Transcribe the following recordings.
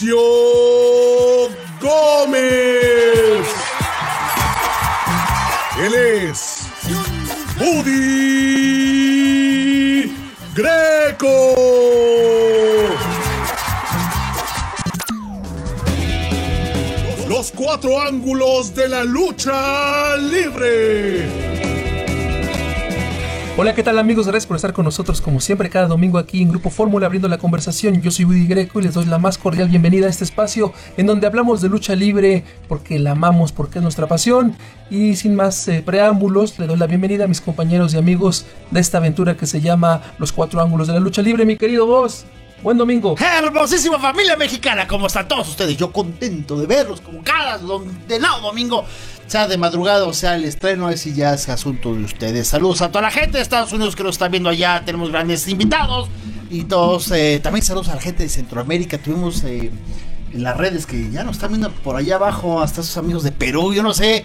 el necio Gómez. Él es Buddy Greco. Los cuatro ángulos de la lucha libre. Hola, ¿qué tal amigos? Gracias por estar con nosotros como siempre cada domingo aquí en Grupo Fórmula abriendo la conversación. Yo soy Woody Greco y les doy la más cordial bienvenida a este espacio en donde hablamos de lucha libre porque la amamos, porque es nuestra pasión. Y sin más eh, preámbulos, le doy la bienvenida a mis compañeros y amigos de esta aventura que se llama Los Cuatro Ángulos de la Lucha Libre, mi querido vos. Buen domingo. Hermosísima familia mexicana, ¿cómo están todos ustedes? Yo contento de verlos como cada de lado domingo, sea de madrugada o sea el estreno, ese ya es asunto de ustedes. Saludos a toda la gente de Estados Unidos que nos está viendo allá, tenemos grandes invitados y todos, eh, también saludos a la gente de Centroamérica, tuvimos eh, en las redes que ya nos están viendo por allá abajo, hasta sus amigos de Perú, yo no sé.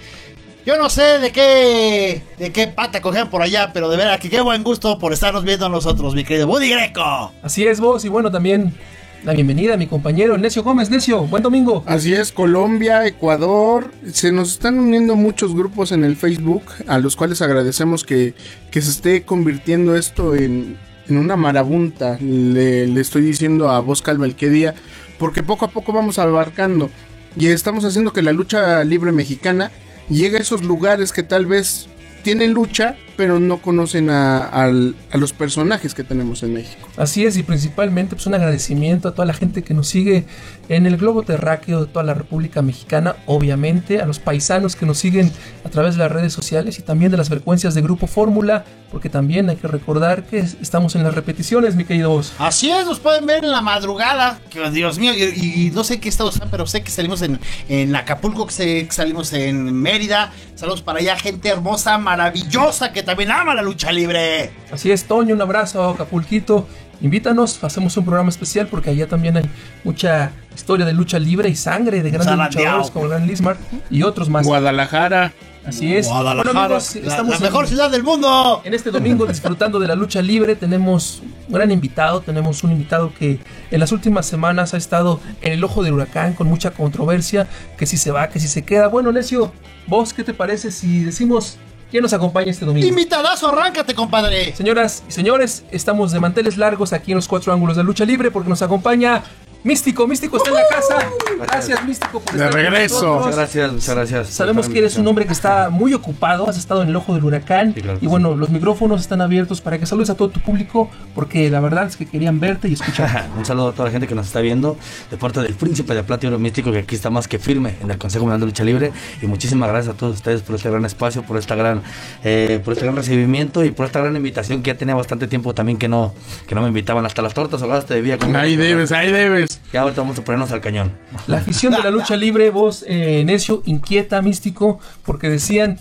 Yo no sé de qué de qué pata cogían por allá, pero de verdad que qué buen gusto por estarnos viendo nosotros, mi querido Buddy Greco. Así es vos y bueno también la bienvenida a mi compañero Necio Gómez. Necio, buen domingo. Así es, Colombia, Ecuador. Se nos están uniendo muchos grupos en el Facebook, a los cuales agradecemos que, que se esté convirtiendo esto en, en una marabunta. Le, estoy diciendo a vos, Calva, el que día, porque poco a poco vamos abarcando y estamos haciendo que la lucha libre mexicana llegue a esos lugares que tal vez tienen lucha, pero no conocen a, al- a los personajes que tenemos en México. Así es, y principalmente pues un agradecimiento a toda la gente que nos sigue en el globo terráqueo de toda la República Mexicana, obviamente, a los paisanos que nos siguen a través de las redes sociales y también de las frecuencias de Grupo Fórmula, porque también hay que recordar que estamos en las repeticiones, mi querido Oz. Así es, nos pueden ver en la madrugada. Que, Dios mío, y, y no sé qué estado están, pero sé que salimos en, en Acapulco, que, sé que salimos en Mérida. Saludos para allá, gente hermosa, maravillosa, que también ama la lucha libre. Así es, Toño, un abrazo a Acapulquito. Invítanos, hacemos un programa especial porque allá también hay mucha historia de lucha libre y sangre de grandes luchadores como el Gran Lismar y otros más. Guadalajara. Así es. Guadalajara, Bueno, amigos, la- estamos la, en- mejor ciudad del mundo. En este domingo disfrutando de la lucha libre tenemos un gran invitado, tenemos un invitado que en las últimas semanas ha estado en el ojo del huracán con mucha controversia, que si se va, que si se queda. Bueno, Necio, vos qué te parece si decimos quién nos acompaña este domingo? Invitadazo, arráncate, compadre. Señoras y señores, estamos de manteles largos aquí en los cuatro ángulos de lucha libre porque nos acompaña Místico. Místico está en la casa. Gracias, Místico, por De estar con regreso. Muchas gracias, muchas gracias. Sabemos que eres un hombre que está muy ocupado, has estado en el ojo del huracán Sí, claro que y bueno, los micrófonos están abiertos para que saludes a todo tu público porque la verdad es que querían verte y escuchar. Un saludo a toda la gente que nos está viendo de parte del Príncipe de Plata y Oro Místico que aquí está más que firme en el Consejo Mundial de Lucha Libre y muchísimas gracias a todos ustedes por este gran espacio, por esta gran, eh, por este gran recibimiento y por esta gran invitación que ya tenía bastante tiempo también que no, que no me invitaban hasta las tortas ahogadas te debía comer. Ahí debes, ahí debes. Ya ahorita vamos a ponernos al cañón. La afición de la lucha libre, vos, eh, necio, inquieta, místico, porque decían,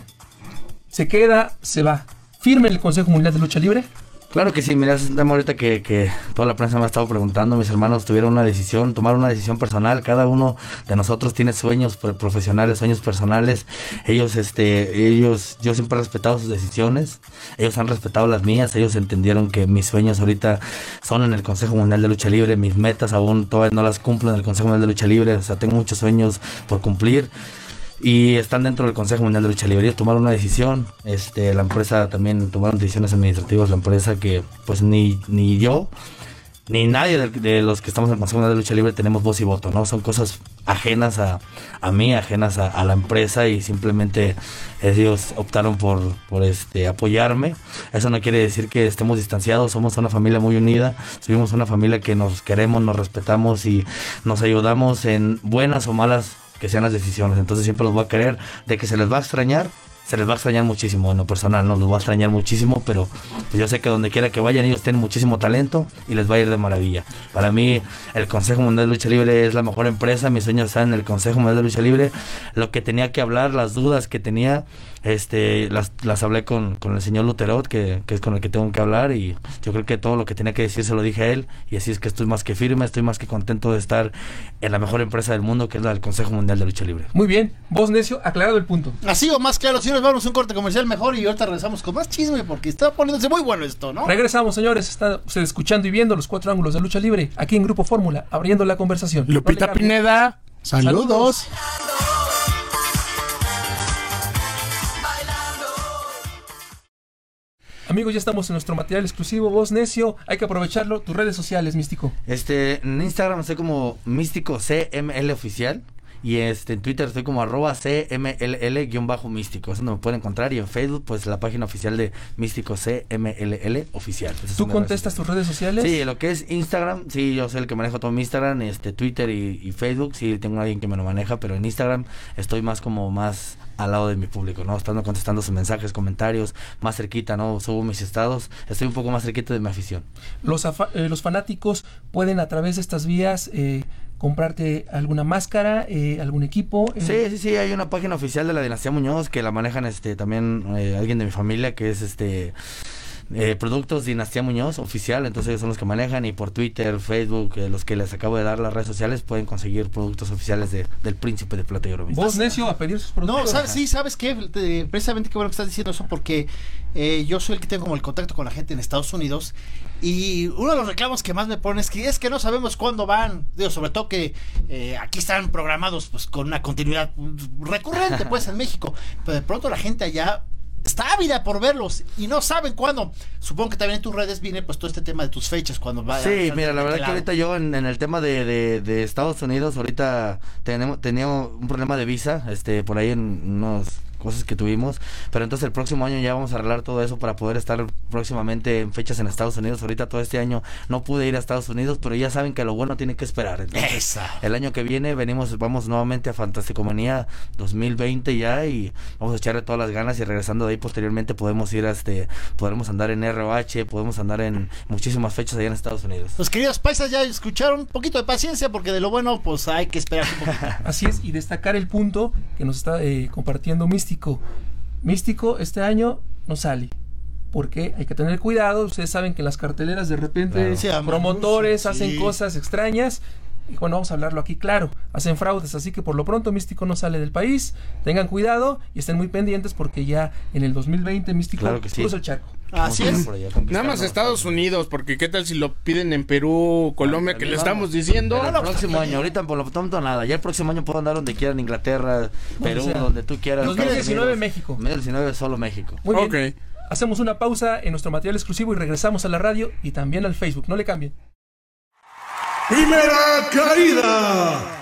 se queda, se va. Firme el Consejo Mundial de Lucha Libre. Claro que sí, mira, ahorita que, toda la prensa me ha estado preguntando, mis hermanos tuvieron una decisión, tomaron una decisión personal, cada uno de nosotros tiene sueños pro- profesionales, sueños personales, ellos, este, ellos, yo siempre he respetado sus decisiones, ellos han respetado las mías, ellos entendieron que mis sueños ahorita son en el Consejo Mundial de Lucha Libre, mis metas aún todavía no las cumplo en el Consejo Mundial de Lucha Libre, o sea, tengo muchos sueños por cumplir y están dentro del Consejo Mundial de Lucha Libre. Tomaron una decisión, este, la empresa también tomaron decisiones administrativas, la empresa que pues ni, ni yo ni nadie de, de los que estamos en el Consejo Mundial de Lucha Libre tenemos voz y voto, ¿no? Son cosas ajenas a, a mí, ajenas a, a la empresa y simplemente ellos optaron por, por este, apoyarme. Eso no quiere decir que estemos distanciados, somos una familia muy unida, somos una familia que nos queremos, nos respetamos y nos ayudamos en buenas o malas que sean las decisiones. Entonces siempre los voy a querer, de que se les va a extrañar, se les va a extrañar muchísimo en lo personal, no los va a extrañar muchísimo, pero yo sé que donde quiera que vayan ellos tienen muchísimo talento y les va a ir de maravilla. Para mí el Consejo Mundial de Lucha Libre es la mejor empresa, mis sueños están en el Consejo Mundial de Lucha Libre. Lo que tenía que hablar, las dudas que tenía, este, las, las hablé con, con el señor Luterot, que, que es con el que tengo que hablar, y yo creo que todo lo que tenía que decir se lo dije a él, y así es que estoy más que firme, estoy más que contento de estar en la mejor empresa del mundo, que es la del Consejo Mundial de Lucha Libre. Muy bien, vos necio, aclarado el punto. Así o más claro, señores, vamos a un corte comercial mejor y ahorita regresamos con más chisme porque está poniéndose muy bueno esto, ¿no? Regresamos, señores. Está usted escuchando y viendo los cuatro ángulos de lucha libre aquí en Grupo Fórmula, abriendo la conversación. Lupita. Pineda, saludos. Saludos. Amigos, ya estamos en nuestro material exclusivo. Vos necio, hay que aprovecharlo. Tus redes sociales, místico. Este, en Instagram estoy como místico CML oficial. Y este, en Twitter estoy como arroba CMLL-místico. Eso no me pueden encontrar. Y en Facebook, pues la página oficial de místico CMLL oficial. Esas ¿Tú contestas tus redes sociales? Sí, lo que es Instagram, sí, yo soy el que manejo todo mi Instagram, este, Twitter y, y Facebook, sí, tengo a alguien que me lo maneja, pero en Instagram estoy más como más al lado de mi público, ¿no? Estando contestando sus mensajes, comentarios, más cerquita, ¿no? Subo mis estados, estoy un poco más cerquita de mi afición. Los, afa- eh, los fanáticos pueden a través de estas vías eh, comprarte alguna máscara, eh, algún equipo. eh, Sí, sí, sí, hay una página oficial de la dinastía Muñoz que la manejan este también eh, alguien de mi familia que es este eh, Productos Dinastía Muñoz oficial, entonces ellos son los que manejan y por Twitter, Facebook, eh, los que les acabo de dar las redes sociales pueden conseguir productos oficiales de, del Príncipe de Plata y Oro. Vos necio a pedir sus productos. No, ¿sabes? sí, ¿sabes qué? Te- precisamente qué bueno que estás diciendo eso porque eh, yo soy el que tengo como el contacto con la gente en Estados Unidos y uno de los reclamos que más me ponen es que es que no sabemos cuándo van, digo, sobre todo que eh, aquí están programados pues con una continuidad recurrente pues en México, pero de pronto la gente allá está ávida por verlos y no saben cuándo. Supongo que también en tus redes viene pues todo este tema de tus fechas cuando va Sí, mira, la verdad que ahorita yo en, en el tema de, de- de Estados Unidos, ahorita tenemos, teníamos un problema de visa, este, por ahí en unas cosas que tuvimos, pero entonces el próximo año ya vamos a arreglar todo eso para poder estar próximamente en fechas en Estados Unidos. Ahorita todo este año no pude ir a Estados Unidos, pero ya saben que lo bueno tiene que esperar. Entonces, Esa. el año que viene venimos, vamos nuevamente a Fantasticomanía 2020 ya y vamos a echarle todas las ganas y regresando de ahí posteriormente podemos ir a este, podremos andar en ROH, podemos andar en muchísimas fechas allá en Estados Unidos. Los queridos paisas ya escucharon un poquito de paciencia porque de lo bueno pues hay que esperar un poquito. Así es, y destacar el punto que nos está eh, compartiendo Místico. Místico este año no sale. Porque hay que tener cuidado. Ustedes saben que en las carteleras de repente Claro. Promotores sí. hacen cosas extrañas. Y bueno, vamos a hablarlo aquí claro. Hacen fraudes, así que por lo pronto Místico no sale del país. Tengan cuidado y estén muy pendientes porque ya en el 2020 Místico Claro que sí. el charco. Así Vamos a ir es. Nada más. Estados Unidos, porque qué tal si lo piden en Perú, Colombia, que le estamos diciendo. Pero el próximo año, ahorita por lo pronto nada. Ya el próximo año puedo andar donde quiera, en Inglaterra, Perú, sea, donde tú quieras. 2019 Estados Unidos. México. 2019 solo México. Muy bien. Hacemos una pausa en nuestro material exclusivo y regresamos a la radio y también al Facebook. No le cambien. Primera caída.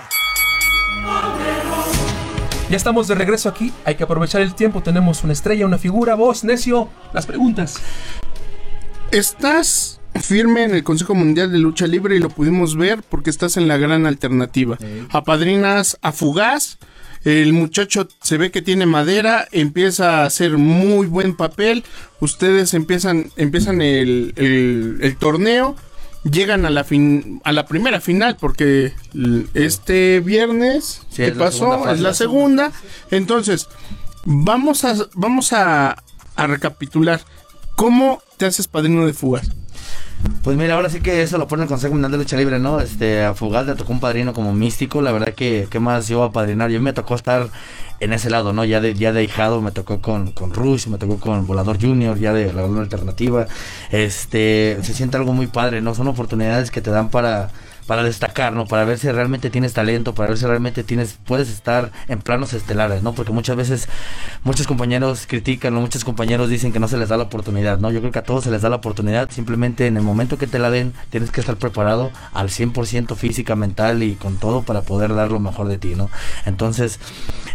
Ya estamos de regreso aquí. Hay que aprovechar el tiempo. Tenemos una estrella, una figura. Vos, necio, las preguntas. Estás firme en el Consejo Mundial de Lucha Libre y lo pudimos ver porque estás en la gran alternativa. Apadrinas a Fugaz. El muchacho se ve que tiene madera, empieza a hacer muy buen papel. Ustedes empiezan, empiezan el, el- el torneo, llegan a la fin, a la primera final porque este viernes Sí, que es pasó es la segunda. Entonces vamos a vamos a, a recapitular. ¿Cómo te haces padrino de Fugaz? Pues mira, ahora sí que eso lo pone el Consejo Mundial de Lucha Libre, ¿no? Este, a Fugaz le tocó un padrino como místico, la verdad que, ¿qué más yo a padrinar? Yo me tocó estar en ese lado, ¿no? Ya de, ya de hijado me tocó con, con Rush, me tocó con Volador Junior, ya de la alternativa. Este, se siente algo muy padre, ¿no? Son oportunidades que te dan para para destacar, ¿no? Para ver si realmente tienes talento, para ver si realmente tienes, puedes estar en planos estelares, ¿no? Porque muchas veces muchos compañeros critican, ¿no? Muchos compañeros dicen que no se les da la oportunidad, ¿no? Yo creo que a todos se les da la oportunidad, simplemente en el momento que te la den, tienes que estar preparado al 100% física, mental y con todo para poder dar lo mejor de ti, ¿no? Entonces,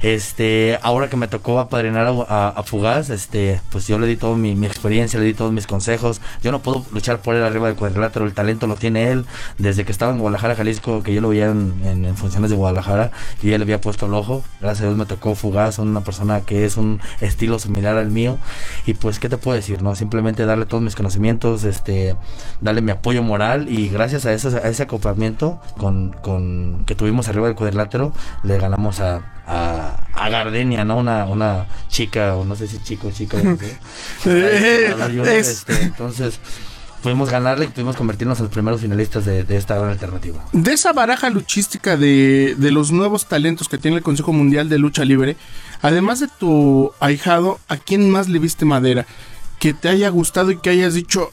este, ahora que me tocó apadrinar a, a- Fugaz, este, pues yo le di toda mi, mi experiencia, le di todos mis consejos. Yo no puedo luchar por él arriba del cuadrilátero, el talento lo tiene él. Desde que estaba en Guadalajara, Jalisco, que yo lo veía en, en- en funciones de Guadalajara y ya le había puesto el ojo. Gracias a Dios me tocó Fugaz, una persona que es un estilo similar al mío. Y pues, ¿qué te puedo decir? no Simplemente darle todos mis conocimientos, este, darle mi apoyo moral y gracias a, eso, a ese acoplamiento con, con, que tuvimos arriba del cuadrilátero, le ganamos a, a, a Gardenia, ¿no? Una, una chica, o no sé si chico chica. no sé. Es- este, entonces pudimos ganarle y pudimos convertirnos en los primeros finalistas de, esta gran alternativa. De esa baraja luchística de, de los nuevos talentos que tiene el Consejo Mundial de Lucha Libre, además de tu ahijado, ¿a quién más le viste madera? Que te haya gustado y que hayas dicho,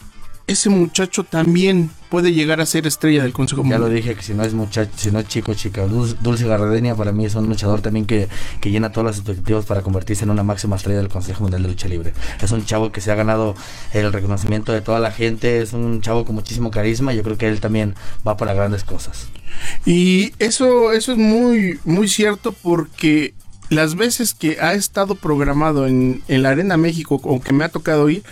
ese muchacho también puede llegar a ser estrella del Consejo Ya Mundial. lo dije que si no es muchacho, si no es chico, chica, Dulce, Dulce Gardenia para mí es un luchador también que, que llena todas las expectativas para convertirse en una máxima estrella del Consejo Mundial de Lucha Libre. Es un chavo que se ha ganado el reconocimiento de toda la gente, es un chavo con muchísimo carisma, yo creo que él también va para grandes cosas. Y eso, eso es muy, muy cierto porque las veces que ha estado programado en, en la Arena México o que me ha tocado ir,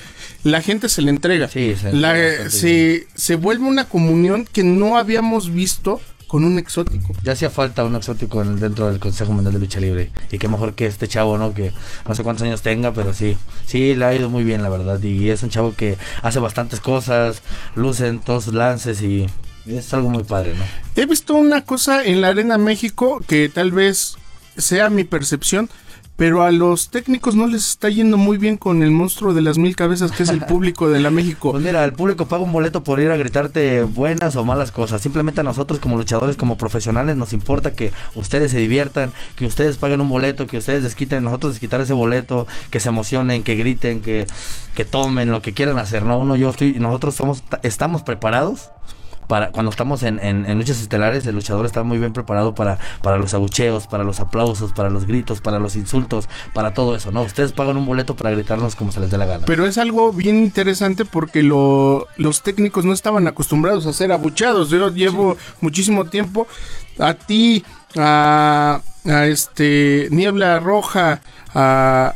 la gente se le entrega. Sí, se La- entrega se, se vuelve una comunión que no habíamos visto con un exótico. Ya hacía falta un exótico en- dentro del Consejo Mundial de Lucha Libre. Y qué mejor que este chavo, ¿no? Que no sé cuántos años tenga, pero sí. Sí, le ha ido muy bien, la verdad. Y es un chavo que hace bastantes cosas, luce en todos sus lances y es algo muy padre, ¿no? He visto una cosa en la Arena México que tal vez sea mi percepción, pero a los técnicos no les está yendo muy bien con el monstruo de las mil cabezas que es el público de la México. Pues mira, el público paga un boleto por ir a gritarte buenas o malas cosas. Simplemente a nosotros como luchadores, como profesionales, nos importa que ustedes se diviertan, que ustedes paguen un boleto, que ustedes desquiten, nosotros desquitar ese boleto, que se emocionen, que griten, que, que tomen, lo que quieran hacer, ¿no? Uno, yo estoy, nosotros somos, estamos preparados para cuando estamos en, en- en luchas estelares, el luchador está muy bien preparado para, para los abucheos, para los aplausos, para los gritos, para los insultos, para todo eso, ¿no? Ustedes pagan un boleto para gritarnos como se les dé la gana. Pero es algo bien interesante porque lo- los técnicos no estaban acostumbrados a ser abuchados. Yo llevo muchísimo tiempo a ti, a, a este Niebla Roja, a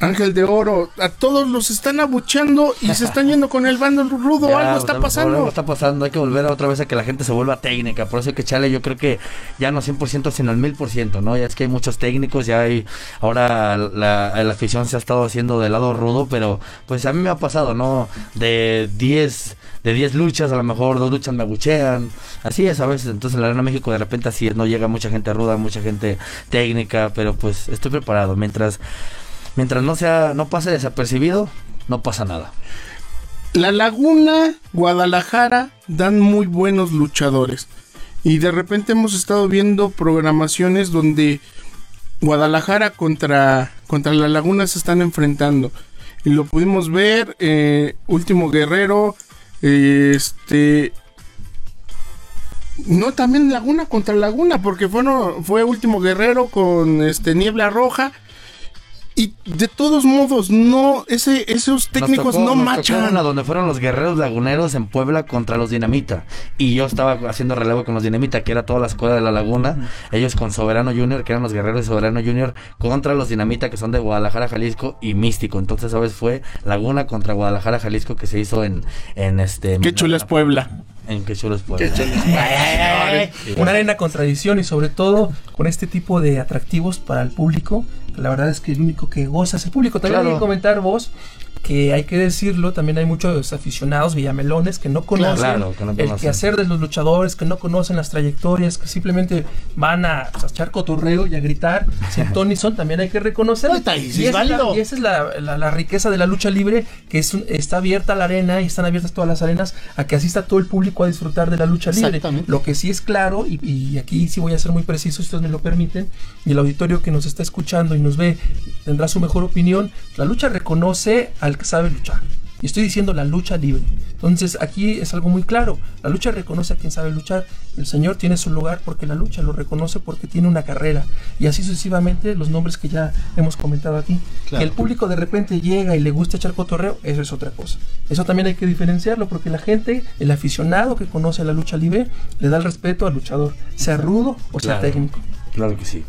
Ángel de Oro, a todos los están abuchando y se están yendo con el bando rudo. Ya, algo pues, está pasando. Algo está pasando. Hay que volver a otra vez a que la gente se vuelva técnica. Por eso que echarle, yo creo que ya no 100%, sino el 1000%, ¿no? Ya es que hay muchos técnicos, ya hay. Ahora la, la afición se ha estado haciendo del lado rudo, pero pues a mí me ha pasado, ¿no? De 10. De 10 luchas, a lo mejor dos luchas me abuchean. Así es a veces. Entonces en la Arena México de repente así es. No llega mucha gente ruda, mucha gente técnica. Pero pues estoy preparado. Mientras mientras no sea no pase desapercibido, no pasa nada. La Laguna, Guadalajara dan muy buenos luchadores. Y de repente hemos estado viendo programaciones donde Guadalajara contra, contra La Laguna se están enfrentando. Y lo pudimos ver, eh, Último Guerrero, este... No, también Laguna contra Laguna, porque fue, no- fue Último Guerrero con este Niebla Roja. Y de todos modos, no, ese, esos técnicos tocó- no machan. una donde fueron los guerreros laguneros en Puebla contra los Dinamita. Y yo estaba haciendo relevo con los Dinamita, que era toda la escuela de la laguna. Ellos con Soberano Junior, que eran los guerreros de Soberano Junior, contra los Dinamita, que son de Guadalajara, Jalisco y Místico. Entonces, ¿sabes? Fue Laguna contra Guadalajara, Jalisco, que se hizo en, en este. Qué chula es Puebla. En Puebla. Una arena con tradición y sobre todo con este tipo de atractivos para el público. La verdad es que el único que goza es el público. También Claro. hay que comentar vos que hay que decirlo, también hay muchos aficionados villamelones que no conocen Claro, que no el conocen. quehacer de los luchadores, que no conocen las trayectorias, que simplemente van a, pues, a echar cotorreo y a gritar. Sin Tony son, también hay que reconocerlo. No, está ahí, sí y, es esa es la, y esa es la, la- la riqueza de la lucha libre, que es un- está abierta la arena y están abiertas todas las arenas a que asista todo el público a disfrutar de la lucha libre. Lo que sí es claro, y, y aquí sí voy a ser muy preciso, si ustedes me lo permiten, y el auditorio que nos está escuchando y nos ve tendrá su mejor opinión, la lucha reconoce al que sabe luchar. Y estoy diciendo la lucha libre. Entonces aquí es algo muy claro. La lucha reconoce a quien sabe luchar. El Señor tiene su lugar porque la lucha lo reconoce porque tiene una carrera. Y así sucesivamente los nombres que ya hemos comentado aquí. Claro. Que el público de repente llega y le gusta echar cotorreo, eso es otra cosa. Eso también hay que diferenciarlo porque la gente, el aficionado que conoce la lucha libre, le da el respeto al luchador, sea rudo o sea técnico. Claro que sí.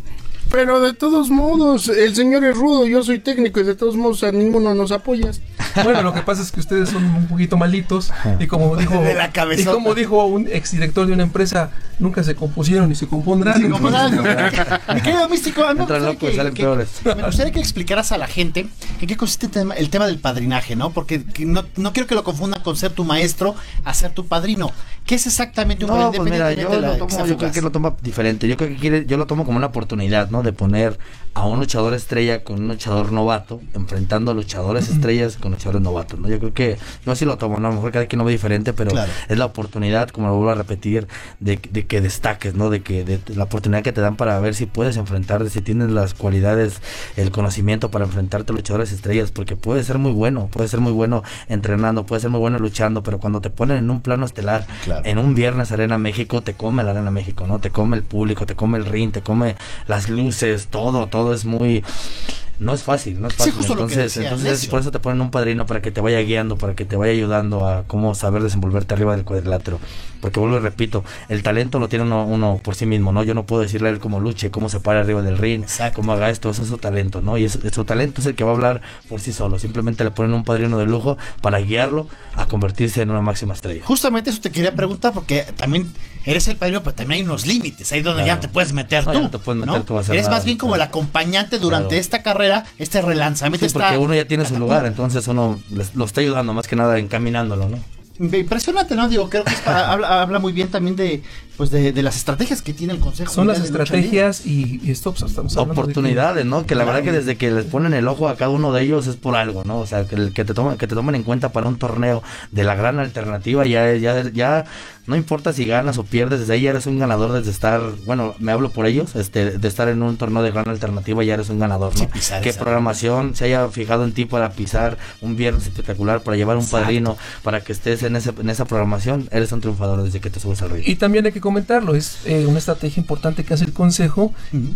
Pero de todos modos, el señor es rudo, yo soy técnico y de todos modos a ninguno nos apoyas. Bueno, lo que pasa es que ustedes son un poquito malitos y como dijo De la y como dijo un exdirector de una empresa, nunca se compusieron ni se compondrán. Mi querido místico, a mí me gustaría que- salen que- peores. Me gustaría que explicaras a la gente en qué consiste el tema, el tema del padrinaje, ¿no? Porque que no, no quiero que lo confundan con ser tu maestro a ser tu padrino. ¿Qué es exactamente un No, pues mira, yo lo tomo, yo creo que lo toma diferente. Yo creo que quiere, yo lo tomo como una oportunidad, ¿no? De poner a un luchador estrella con un luchador novato, enfrentando a luchadores estrellas con luchadores novatos, ¿no? Yo creo que, yo así lo tomo, ¿no? A lo mejor cada quien lo ve diferente, pero Claro. es la oportunidad, como lo vuelvo a repetir, de, de que destaques, ¿no? De que, de, la oportunidad que te dan para ver si puedes enfrentarte, si tienes las cualidades, el conocimiento para enfrentarte a luchadores estrellas, porque puede ser muy bueno, puede ser muy bueno entrenando, puede ser muy bueno luchando, pero cuando te ponen en un plano estelar, Claro. En un viernes Arena México, te come la Arena México, ¿no? Te come el público, te come el ring, te come las luces, todo, todo es muy... No es fácil, no es Sí, fácil. que entonces, decías, entonces necio. por eso te ponen un padrino para que te vaya guiando, para que te vaya ayudando a cómo saber desenvolverte arriba del cuadrilátero. Porque vuelvo y repito, el talento lo tiene uno, uno por sí mismo, ¿no? Yo no puedo decirle a él cómo luche, cómo se para arriba del ring, Exacto. cómo haga esto, eso es su talento, ¿no? Y es su talento es el que va a hablar por sí solo. Simplemente le ponen un padrino de lujo para guiarlo a convertirse en una máxima estrella. Justamente eso te quería preguntar porque también eres el padrino, pero también hay unos límites, ahí donde Claro. ya te puedes meter No, tú. no te puedes meter ¿no? tú a hacer Eres nada, más bien como el claro. acompañante durante Claro. esta carrera, este relanzamiento. Sí, porque esta uno ya tiene su lugar, entonces uno les- lo está ayudando más que nada encaminándolo, ¿no? Impresionante, ¿no? Digo, creo que es para- habla, habla muy bien también de, pues de, de las estrategias que tiene el Consejo. Son las estrategias y, y esto pues, estamos hablando de que- oportunidades, ¿no? Que la Claro. verdad que desde que les ponen el ojo a cada uno de ellos es por algo, ¿no? O sea, que, el- que te tomen que te tomen en cuenta para un torneo de la gran alternativa ya ya ya no importa si ganas o pierdes, desde ahí ya eres un ganador desde estar, bueno, me hablo por ellos, este de estar en un torneo de gran alternativa ya eres un ganador, ¿no? Sí, pisar que programación se haya fijado en ti para pisar un viernes espectacular, para llevar un Exacto. padrino, para que estés en ese en esa programación, eres un triunfador desde que te subes al ring. Y también hay que comentarlo, es eh, una estrategia importante que hace el Consejo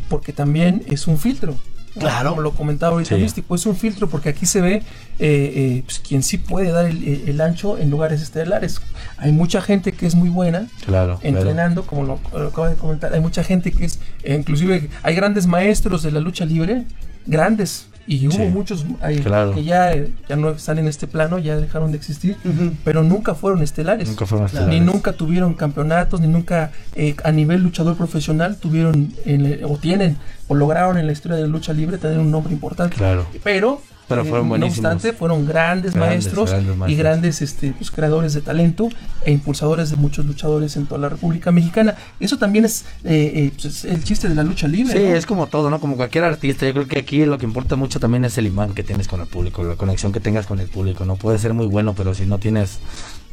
porque también es un filtro. Claro. Como lo comentaba ahorita Sí. Místico, es un filtro porque aquí se ve eh, eh, pues, quien sí puede dar el, el- ancho en lugares estelares. Hay mucha gente que es muy buena Claro. claro. entrenando, como lo, lo acaba de comentar. Hay mucha gente que es, eh, inclusive hay grandes maestros de la lucha libre, grandes. Y hubo Sí. muchos eh, Claro. que ya, eh, ya no están en este plano, ya dejaron de existir, pero nunca fueron estelares Nunca fueron Claro. ni estelares. nunca tuvieron campeonatos, ni nunca eh, a nivel luchador profesional tuvieron en el- o tienen o lograron en la historia de la lucha libre tener un nombre importante. Claro. Pero, Pero eh, fueron no buenísimos. obstante, fueron grandes, Grandes, maestros grandes y grandes este, pues, creadores de talento e impulsadores de muchos luchadores en toda la República Mexicana. Eso también es, eh, eh, pues, es el chiste de la lucha libre. Sí, ¿no? es como todo, ¿no? Como cualquier artista. Yo creo que aquí lo que importa mucho también es el imán que tienes con el público, la conexión que tengas con el público. No puede ser muy bueno, pero si no tienes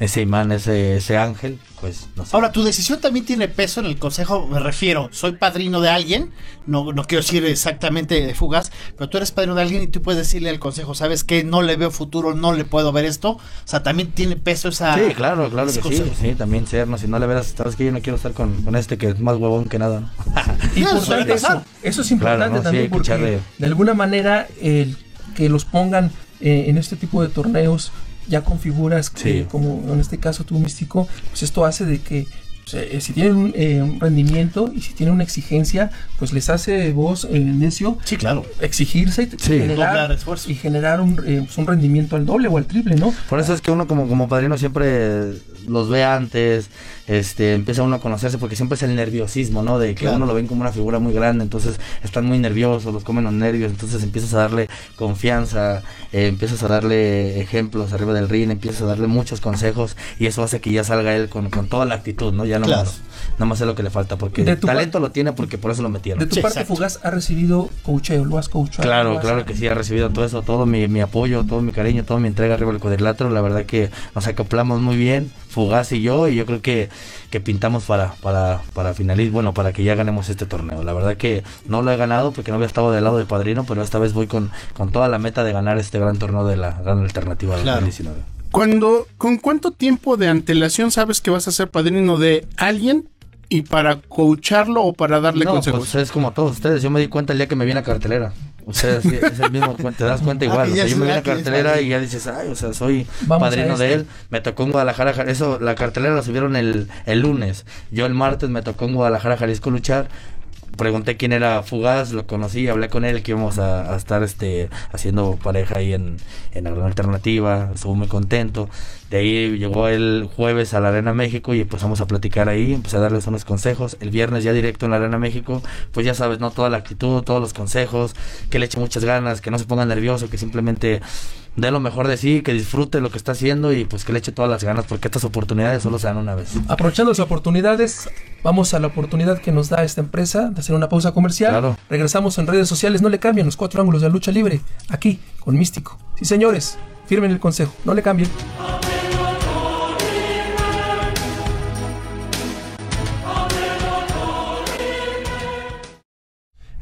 ese imán, ese, ese ángel, pues no sé. Ahora, tu decisión también tiene peso en el consejo, me refiero, soy padrino de alguien, no, no quiero decir exactamente de fugaz, pero tú eres padrino de alguien y tú puedes decirle al consejo, ¿sabes qué? No le veo futuro, no le puedo ver esto. O sea, también tiene peso esa... Sí, claro, claro que sí, consejo. sí, también sernos, si no le verás, sabes que yo no quiero estar con, con este que es más huevón que nada, ¿no? Importante eso. es importante Claro, ¿no? También porque echarle- de alguna manera el que los pongan eh, en este tipo de torneos ya con figuras que, Sí. como en este caso tú místico, pues esto hace de que eh, si tienen un, eh, un rendimiento y si tienen una exigencia, pues les hace vos, el necio, Sí, claro. exigirse y, Sí. Generar, esfuerzo. y generar un, eh, pues, un rendimiento al doble o al triple, ¿no? Por eso es que uno como, como padrino siempre los ve antes, este, empieza uno a conocerse porque siempre es el nerviosismo, ¿no? De que Claro. uno lo ven como una figura muy grande, entonces están muy nerviosos, los comen los nervios, entonces empiezas a darle confianza, eh, empiezas a darle ejemplos arriba del ring, empiezas a darle muchos consejos y eso hace que ya salga él con, con toda la actitud, ¿no? Ya no Claro. más, no más es lo que le falta, porque De tu talento lo tiene porque por eso lo metieron. De tu Sí, parte, exacto. Fugaz ha recibido coacheo, lo has coachado. Claro, has- claro que sí, ha recibido todo eso, todo mi, mi apoyo, todo mi cariño, toda mi entrega arriba del cuadrilátero. La verdad que nos acoplamos muy bien, Fugaz y yo, y yo creo que, que pintamos para, para, para finalizar, bueno, para que ya ganemos este torneo. La verdad que no lo he ganado porque no había estado del lado del padrino, pero esta vez voy con, con toda la meta de ganar este gran torneo de la gran alternativa Claro. 2019. Cuando, ¿Con cuánto tiempo de antelación sabes que vas a ser padrino de alguien y para coacharlo o para darle No, consejos? pues es como todos ustedes. Yo me di cuenta el día que me vi en la cartelera. Ustedes sí, es el mismo, te das cuenta Ah, igual. o sea, yo me vi en la cartelera y ya dices, ay, o sea, soy Vamos padrino de este. él. Me tocó en Guadalajara, Ja- eso, la cartelera la subieron el, el lunes. Yo el martes me tocó en Guadalajara, Jalisco luchar. Pregunté quién era Fugaz, lo conocí, hablé con él que íbamos a, estar este haciendo pareja ahí en, en alternativa, estuvo muy contento. De ahí llegó el jueves a la Arena México y empezamos a platicar ahí, empecé a darles unos consejos. El viernes ya directo en la Arena México, pues ya sabes, ¿no? Toda la actitud, todos los consejos, que le eche muchas ganas, que no se ponga nervioso, que simplemente dé lo mejor de sí, que disfrute lo que está haciendo y pues que le eche todas las ganas porque estas oportunidades solo se dan una vez. Aprovechando las oportunidades, vamos a la oportunidad que nos da esta empresa de hacer una pausa comercial. Claro. Regresamos en redes sociales, no le cambien los cuatro ángulos de la lucha libre, aquí con Místico. Sí, señores, firmen el consejo, no le cambien.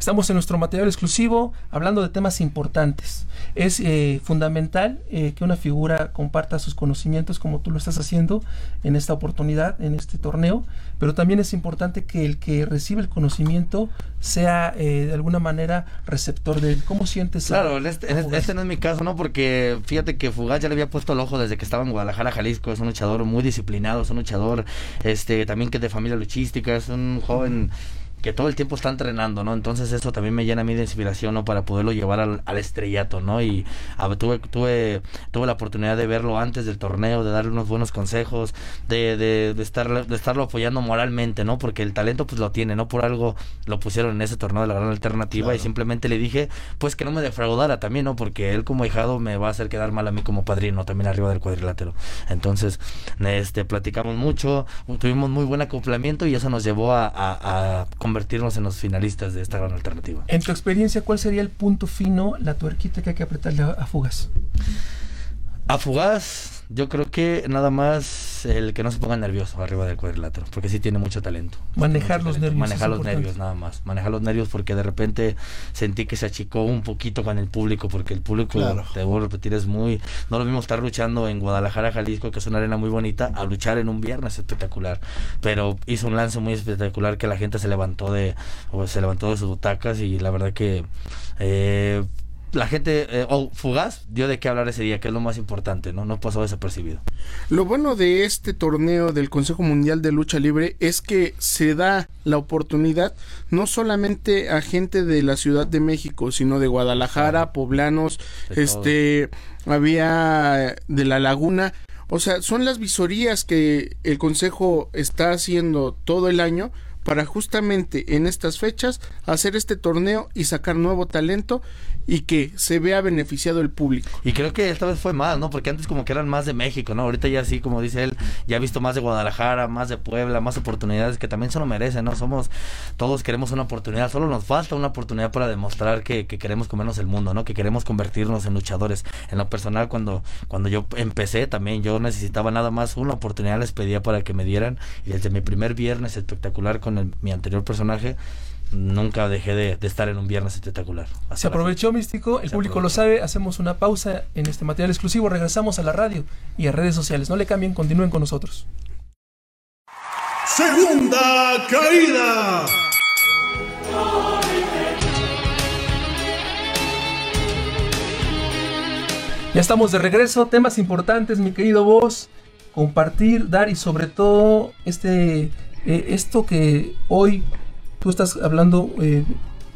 Estamos en nuestro material exclusivo hablando de temas importantes. Es eh, fundamental eh, que una figura comparta sus conocimientos como tú lo estás haciendo en esta oportunidad, en este torneo, pero también es importante que el que recibe el conocimiento sea eh, de alguna manera receptor de él. ¿Cómo sientes? Claro, este, este, no es mi caso, ¿no? Porque fíjate que Fugaz ya le había puesto el ojo desde que estaba en Guadalajara, Jalisco. Es un luchador muy disciplinado, es un luchador este, también que es de familia luchística, es un joven que todo el tiempo está entrenando, ¿no? Entonces eso también me llena a mí de inspiración, ¿no? Para poderlo llevar al, al estrellato, ¿no? Y tuve, tuve, tuve la oportunidad de verlo antes del torneo, de darle unos buenos consejos, de, de, de, estar, de estarlo apoyando moralmente, ¿no? Porque el talento pues lo tiene, ¿no? Por algo lo pusieron en ese torneo de la gran alternativa y simplemente le dije, pues que no me defraudara también, ¿no? Porque él como hijado me va a hacer quedar mal a mí como padrino, también arriba del cuadrilátero. Entonces, este, platicamos mucho, tuvimos muy buen acoplamiento y eso nos llevó a, a, a convertirnos en los finalistas de esta gran alternativa. En tu experiencia, ¿cuál sería el punto fino, la tuerquita que hay que apretarle a, a Fugas? A Fugaz yo creo que nada más el que no se ponga nervioso arriba del cuadrilátero, porque sí tiene mucho talento. Manejar los nervios. Manejar los nervios nada más. Manejar los nervios porque de repente sentí que se achicó un poquito con el público, porque el público, te voy a repetir, es muy... No lo mismo estar luchando en Guadalajara, Jalisco, que es una arena muy bonita, a luchar en un viernes espectacular. Pero hizo un lance muy espectacular que la gente se levantó de, o se levantó de sus butacas y la verdad que... Eh, la gente, eh, o fugaz, dio de qué hablar ese día, que es lo más importante, ¿no? No pasó desapercibido. Lo bueno de este torneo del Consejo Mundial de Lucha Libre es que se da la oportunidad no solamente a gente de la Ciudad de México, sino de Guadalajara, poblanos, este, había de la Laguna. O sea, son las visorías que el Consejo está haciendo todo el año para justamente en estas fechas hacer este torneo y sacar nuevo talento y que se vea beneficiado el público. Y creo que esta vez fue más, ¿no? Porque antes como que eran más de México, ¿no? Ahorita ya sí, como dice él, ya ha visto más de Guadalajara, más de Puebla, más oportunidades que también se lo merecen, ¿no? Somos, todos queremos una oportunidad, solo nos falta una oportunidad para demostrar que, que queremos comernos el mundo, ¿no? Que queremos convertirnos en luchadores. En lo personal, cuando, cuando yo empecé también, yo necesitaba nada más una oportunidad, les pedía para que me dieran. Y desde mi primer viernes espectacular con mi anterior personaje, nunca dejé de, estar en un viernes espectacular. Se aprovechó Místico, el público lo sabe, hacemos una pausa en este material exclusivo, regresamos a la radio y a redes sociales. No le cambien, continúen con nosotros. Segunda caída. Ya estamos de regreso, temas importantes, mi querido vos, compartir, dar y sobre todo este eh, esto que hoy tú estás hablando eh,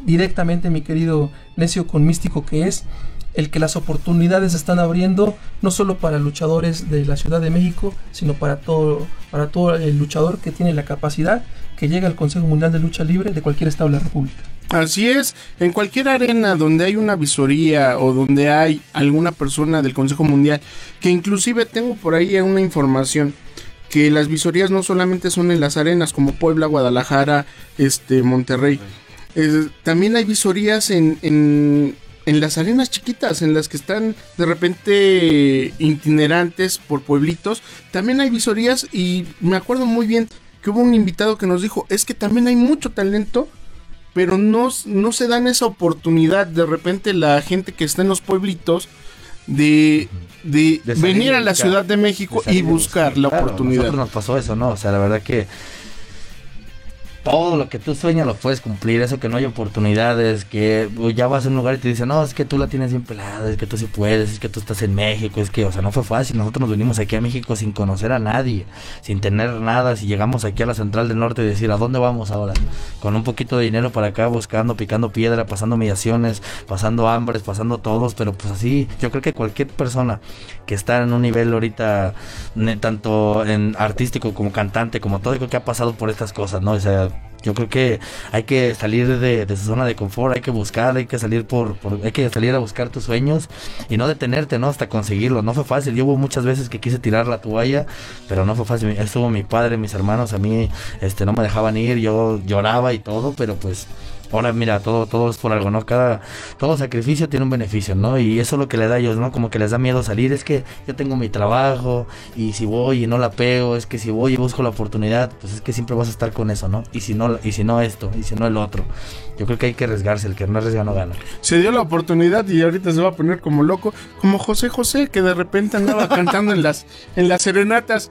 directamente, mi querido necio, con místico que es el que las oportunidades están abriendo no solo para luchadores de la Ciudad de México, sino para todo, para todo el luchador que tiene la capacidad que llega al Consejo Mundial de Lucha Libre de cualquier estado de la República. Así es, en cualquier arena donde hay una visoría o donde hay alguna persona del Consejo Mundial, que inclusive tengo por ahí una información, que las visorías no solamente son en las arenas como Puebla, Guadalajara, este, Monterrey. también hay visorías en, en, en, las arenas chiquitas, en las que están de repente itinerantes por pueblitos. También hay visorías y me acuerdo muy bien que hubo un invitado que nos dijo, es que también hay mucho talento, pero no, no se dan esa oportunidad. De repente la gente que está en los pueblitos de, de, venir a la Ciudad de México y buscar la oportunidad. Nosotros nos pasó eso, ¿no? O sea, la verdad que todo lo que tú sueñas lo puedes cumplir, eso que no hay oportunidades, que ya vas a un lugar y te dicen, no, es que tú la tienes bien pelada, es que tú sí puedes, es que tú estás en México, es que, o sea, no fue fácil, nosotros nos vinimos aquí a México sin conocer a nadie, sin tener nada, si llegamos aquí a la Central del Norte y decir, ¿a dónde vamos ahora? Con un poquito de dinero para acá, buscando, picando piedra, pasando mediaciones, pasando hambres, pasando todos, pero pues así, yo creo que cualquier persona que está en un nivel ahorita, tanto en artístico como cantante, como todo, creo que ha pasado por estas cosas, ¿no? O sea, yo creo que hay que salir de, su zona de confort, hay que buscar, hay que salir por, hay que salir a buscar tus sueños y no detenerte, ¿no? Hasta conseguirlo. No fue fácil. Yo hubo muchas veces que quise tirar la toalla, pero no fue fácil. Estuvo mi padre, mis hermanos, a mí, este, no me dejaban ir, yo lloraba y todo, pero pues ahora mira, todo, todo es por algo, ¿no? Cada, todo sacrificio tiene un beneficio, ¿no? Y eso es lo que le da a ellos, ¿no? Como que les da miedo salir, es que yo tengo mi trabajo y si voy y no la pego, es que si voy y busco la oportunidad, pues es que siempre vas a estar con eso, ¿no? Y si no, y si no esto, y si no el otro. Yo creo que hay que arriesgarse, el que no arriesga no gana. Se dio la oportunidad y ahorita se va a poner como loco, como José José, que de repente andaba cantando en las, en las serenatas.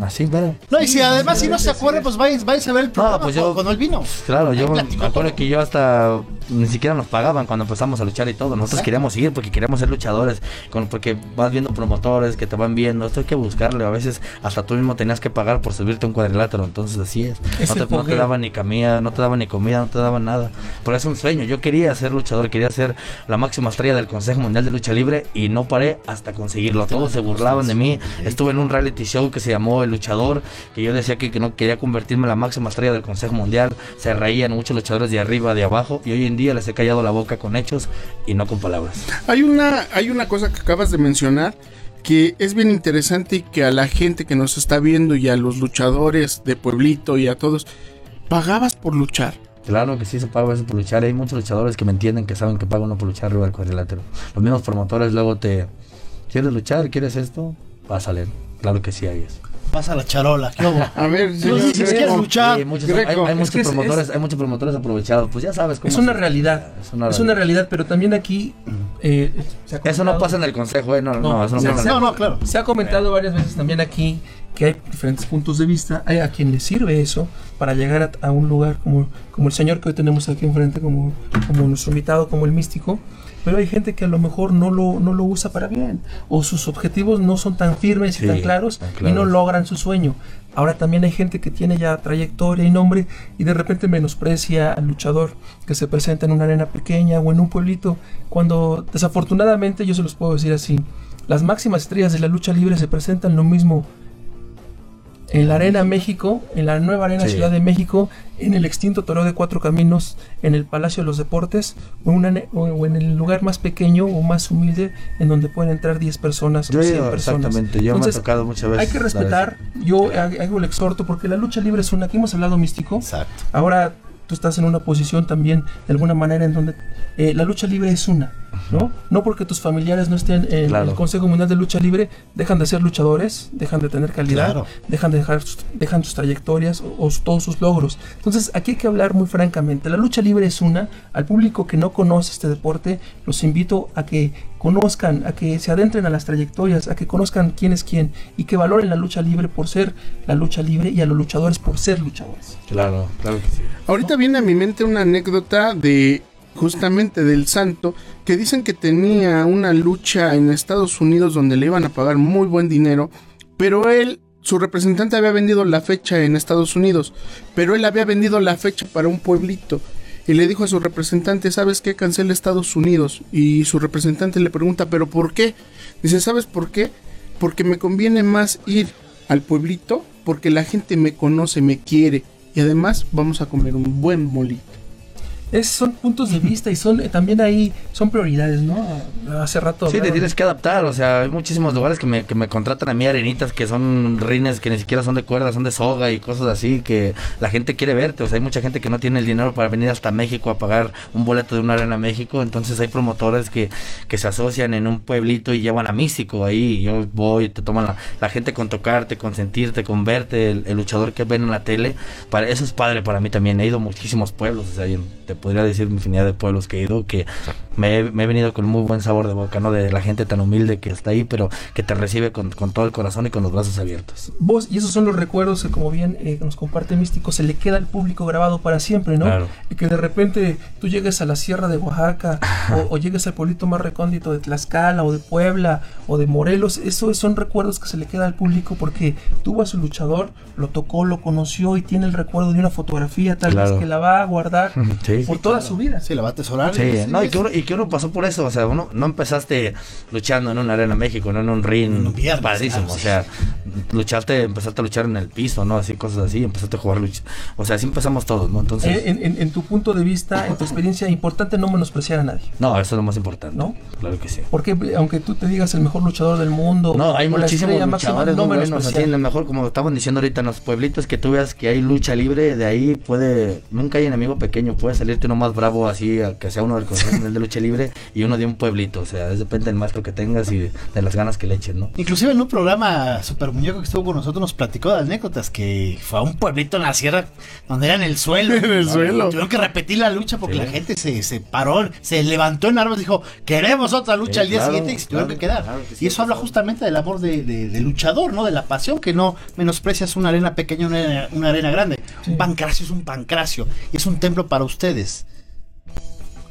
Así, pero. No, y si además si no se acuerda, pues vais, vais a ver el programa no, pues yo, cuando él vino. Claro, yo me acuerdo que yo hasta ni siquiera nos pagaban cuando empezamos a luchar y todo. Nosotros queríamos seguir porque queríamos ser luchadores, con, porque vas viendo promotores que te van viendo, esto hay que buscarle. A veces hasta tú mismo tenías que pagar por subirte un cuadrilátero, entonces así es. No te, no te, daban ni comida, no te daban ni comida, no te daban nada. Pero es un sueño. Yo quería ser luchador, quería ser la máxima estrella del Consejo Mundial de Lucha Libre y no paré hasta conseguirlo. Todos se burlaban de mí. Estuve en un reality show que se llamó El Luchador que yo decía que, que, no quería convertirme en la máxima estrella del Consejo Mundial. Se reían muchos luchadores de arriba, de abajo, y hoy en día les he callado la boca con hechos y no con palabras. Hay una, hay una cosa que acabas de mencionar que es bien interesante y que a la gente que nos está viendo y a los luchadores de pueblito y a todos, pagabas por luchar. Claro que sí se paga por luchar. Hay muchos luchadores que me entienden que saben que pago uno por luchar arriba del cuadrilátero. Los mismos promotores luego te... ¿Quieres luchar? ¿Quieres esto? Pásale. Claro que sí hay eso. Pasa la charola. ¿qué A ver, si quieres luchar. hay, muchos promotores, hay muchos promotores aprovechados. Pues ya sabes cómo. Es una realidad. Es una realidad. pero también aquí. Eh, eso no pasa en el consejo, ¿eh? No, no, eso no, pasa. no, no, claro. Se ha comentado varias veces también aquí que hay diferentes puntos de vista. Hay a quien le sirve eso para llegar a, un lugar como, como el señor que hoy tenemos aquí enfrente, como, como nuestro invitado, como el místico pero hay gente que a lo mejor no lo, no lo usa para bien, o sus objetivos no son tan firmes y tan claros, y no logran su sueño. Ahora también hay gente que tiene ya trayectoria y nombre y de repente menosprecia al luchador que se presenta en una arena pequeña o en un pueblito, cuando desafortunadamente, yo se los puedo decir así, las máximas estrellas de la lucha libre se presentan lo mismo en la Arena México, en la nueva Arena Ciudad de México, en el extinto Toreo de Cuatro Caminos, en el Palacio de los Deportes, o, en el lugar más pequeño o más humilde, en donde pueden entrar 10 personas o 100 personas. Exactamente, yo me ha tocado muchas veces. Hay que respetar, yo hago el exhorto, porque la lucha libre es una, aquí hemos hablado místico, Exacto. ahora tú estás en una posición también, de alguna manera, en donde eh, la lucha libre es una, ¿no? No porque tus familiares no estén en el Consejo Mundial de Lucha Libre, dejan de ser luchadores, dejan de tener calidad, dejan de dejar, dejan sus trayectorias o, todos sus logros. Entonces, aquí hay que hablar muy francamente. La lucha libre es una. Al público que no conoce este deporte, los invito a que conozcan, a que se adentren a las trayectorias, a que conozcan quién es quién y que valoren la lucha libre por ser la lucha libre y a los luchadores por ser luchadores. Claro, claro que sí. Ahorita viene a mi mente una anécdota de justamente del santo, que dicen que tenía una lucha en Estados Unidos donde le iban a pagar muy buen dinero, pero él, su representante había vendido la fecha en Estados Unidos, pero él había vendido la fecha para un pueblito. Y le dijo a su representante, ¿sabes qué? Cancela Estados Unidos. Y su representante le pregunta, ¿pero por qué? Dice, ¿sabes por qué? Porque me conviene más ir al pueblito, porque la gente me conoce, me quiere. Y además vamos a comer un buen molito son puntos de vista y son también ahí son prioridades, ¿no? Hace rato. Sí, te tienes que adaptar, o sea, hay muchísimos lugares que me, que me contratan a mí arenitas que son rines que ni siquiera son de cuerda, son de soga y cosas así que la gente quiere verte, o sea, hay mucha gente que no tiene el dinero para venir hasta México a pagar un boleto de una arena a México, entonces hay promotores que, que se asocian en un pueblito y llevan a Místico ahí, yo voy, te toman la, la gente con tocarte, con sentirte, con verte, el, luchador que ven en la tele, para, eso es padre para mí también, he ido a muchísimos pueblos, o sea, te podría decir infinidad de pueblos que he ido que me, he- me he venido con muy buen sabor de boca, ¿no? De la gente tan humilde que está ahí, pero que te recibe con, con todo el corazón y con los brazos abiertos. Vos, y esos son los recuerdos que, como bien eh, nos comparte Místico, se le queda al público grabado para siempre, ¿no? Claro. Y que de repente tú llegues a la sierra de Oaxaca o, o llegues al pueblito más recóndito de Tlaxcala o de Puebla o de Morelos, esos son recuerdos que se le queda al público porque tuvo a su luchador, lo tocó, lo conoció y tiene el recuerdo de una fotografía tal Claro. vez que la va a guardar Sí. por toda su vida. Sí, la va a atesorar. Sí, no, y que, y que uno pasó por eso, o sea, uno no empezaste luchando en una arena México, no en un ring viernes, padrísimo, claro, o sea, luchaste, empezaste a luchar en el piso, ¿no? Así, cosas así, empezaste a jugar lucha, o sea, así empezamos todos, ¿no? Entonces, Eh, En, en- en tu punto de vista, en tu experiencia, importante no menospreciar a nadie. no, eso es lo más importante, ¿No? Claro que sí. Porque aunque tú te digas el mejor luchador del mundo, No, hay muchísimos luchadores no buenos, así, en lo mejor, como estaban diciendo ahorita en los pueblitos, que tú veas que hay lucha libre, de ahí puede, nunca hay enemigo pequeño, puede salirte uno más bravo así, que sea uno del de Lucha Libre y uno de un pueblito, o sea, es depende del maestro que tengas y de, las ganas que le echen, ¿no? Inclusive en un programa Super Muñeco que estuvo con nosotros nos platicó de anécdotas que fue a un pueblito en la sierra donde era en el suelo. En el suelo. Tuvieron que repetir la lucha porque Sí. la gente se, se paró, se levantó en armas y dijo, queremos otra lucha Sí, al día claro, siguiente y se tuvieron claro, que quedar. claro que sí, y eso habla justamente del amor de, de- de luchador, ¿no? De la pasión, que no menosprecias una arena pequeña, una arena, una arena grande. Sí. Un pancracio es un pancracio y es un templo para ustedes.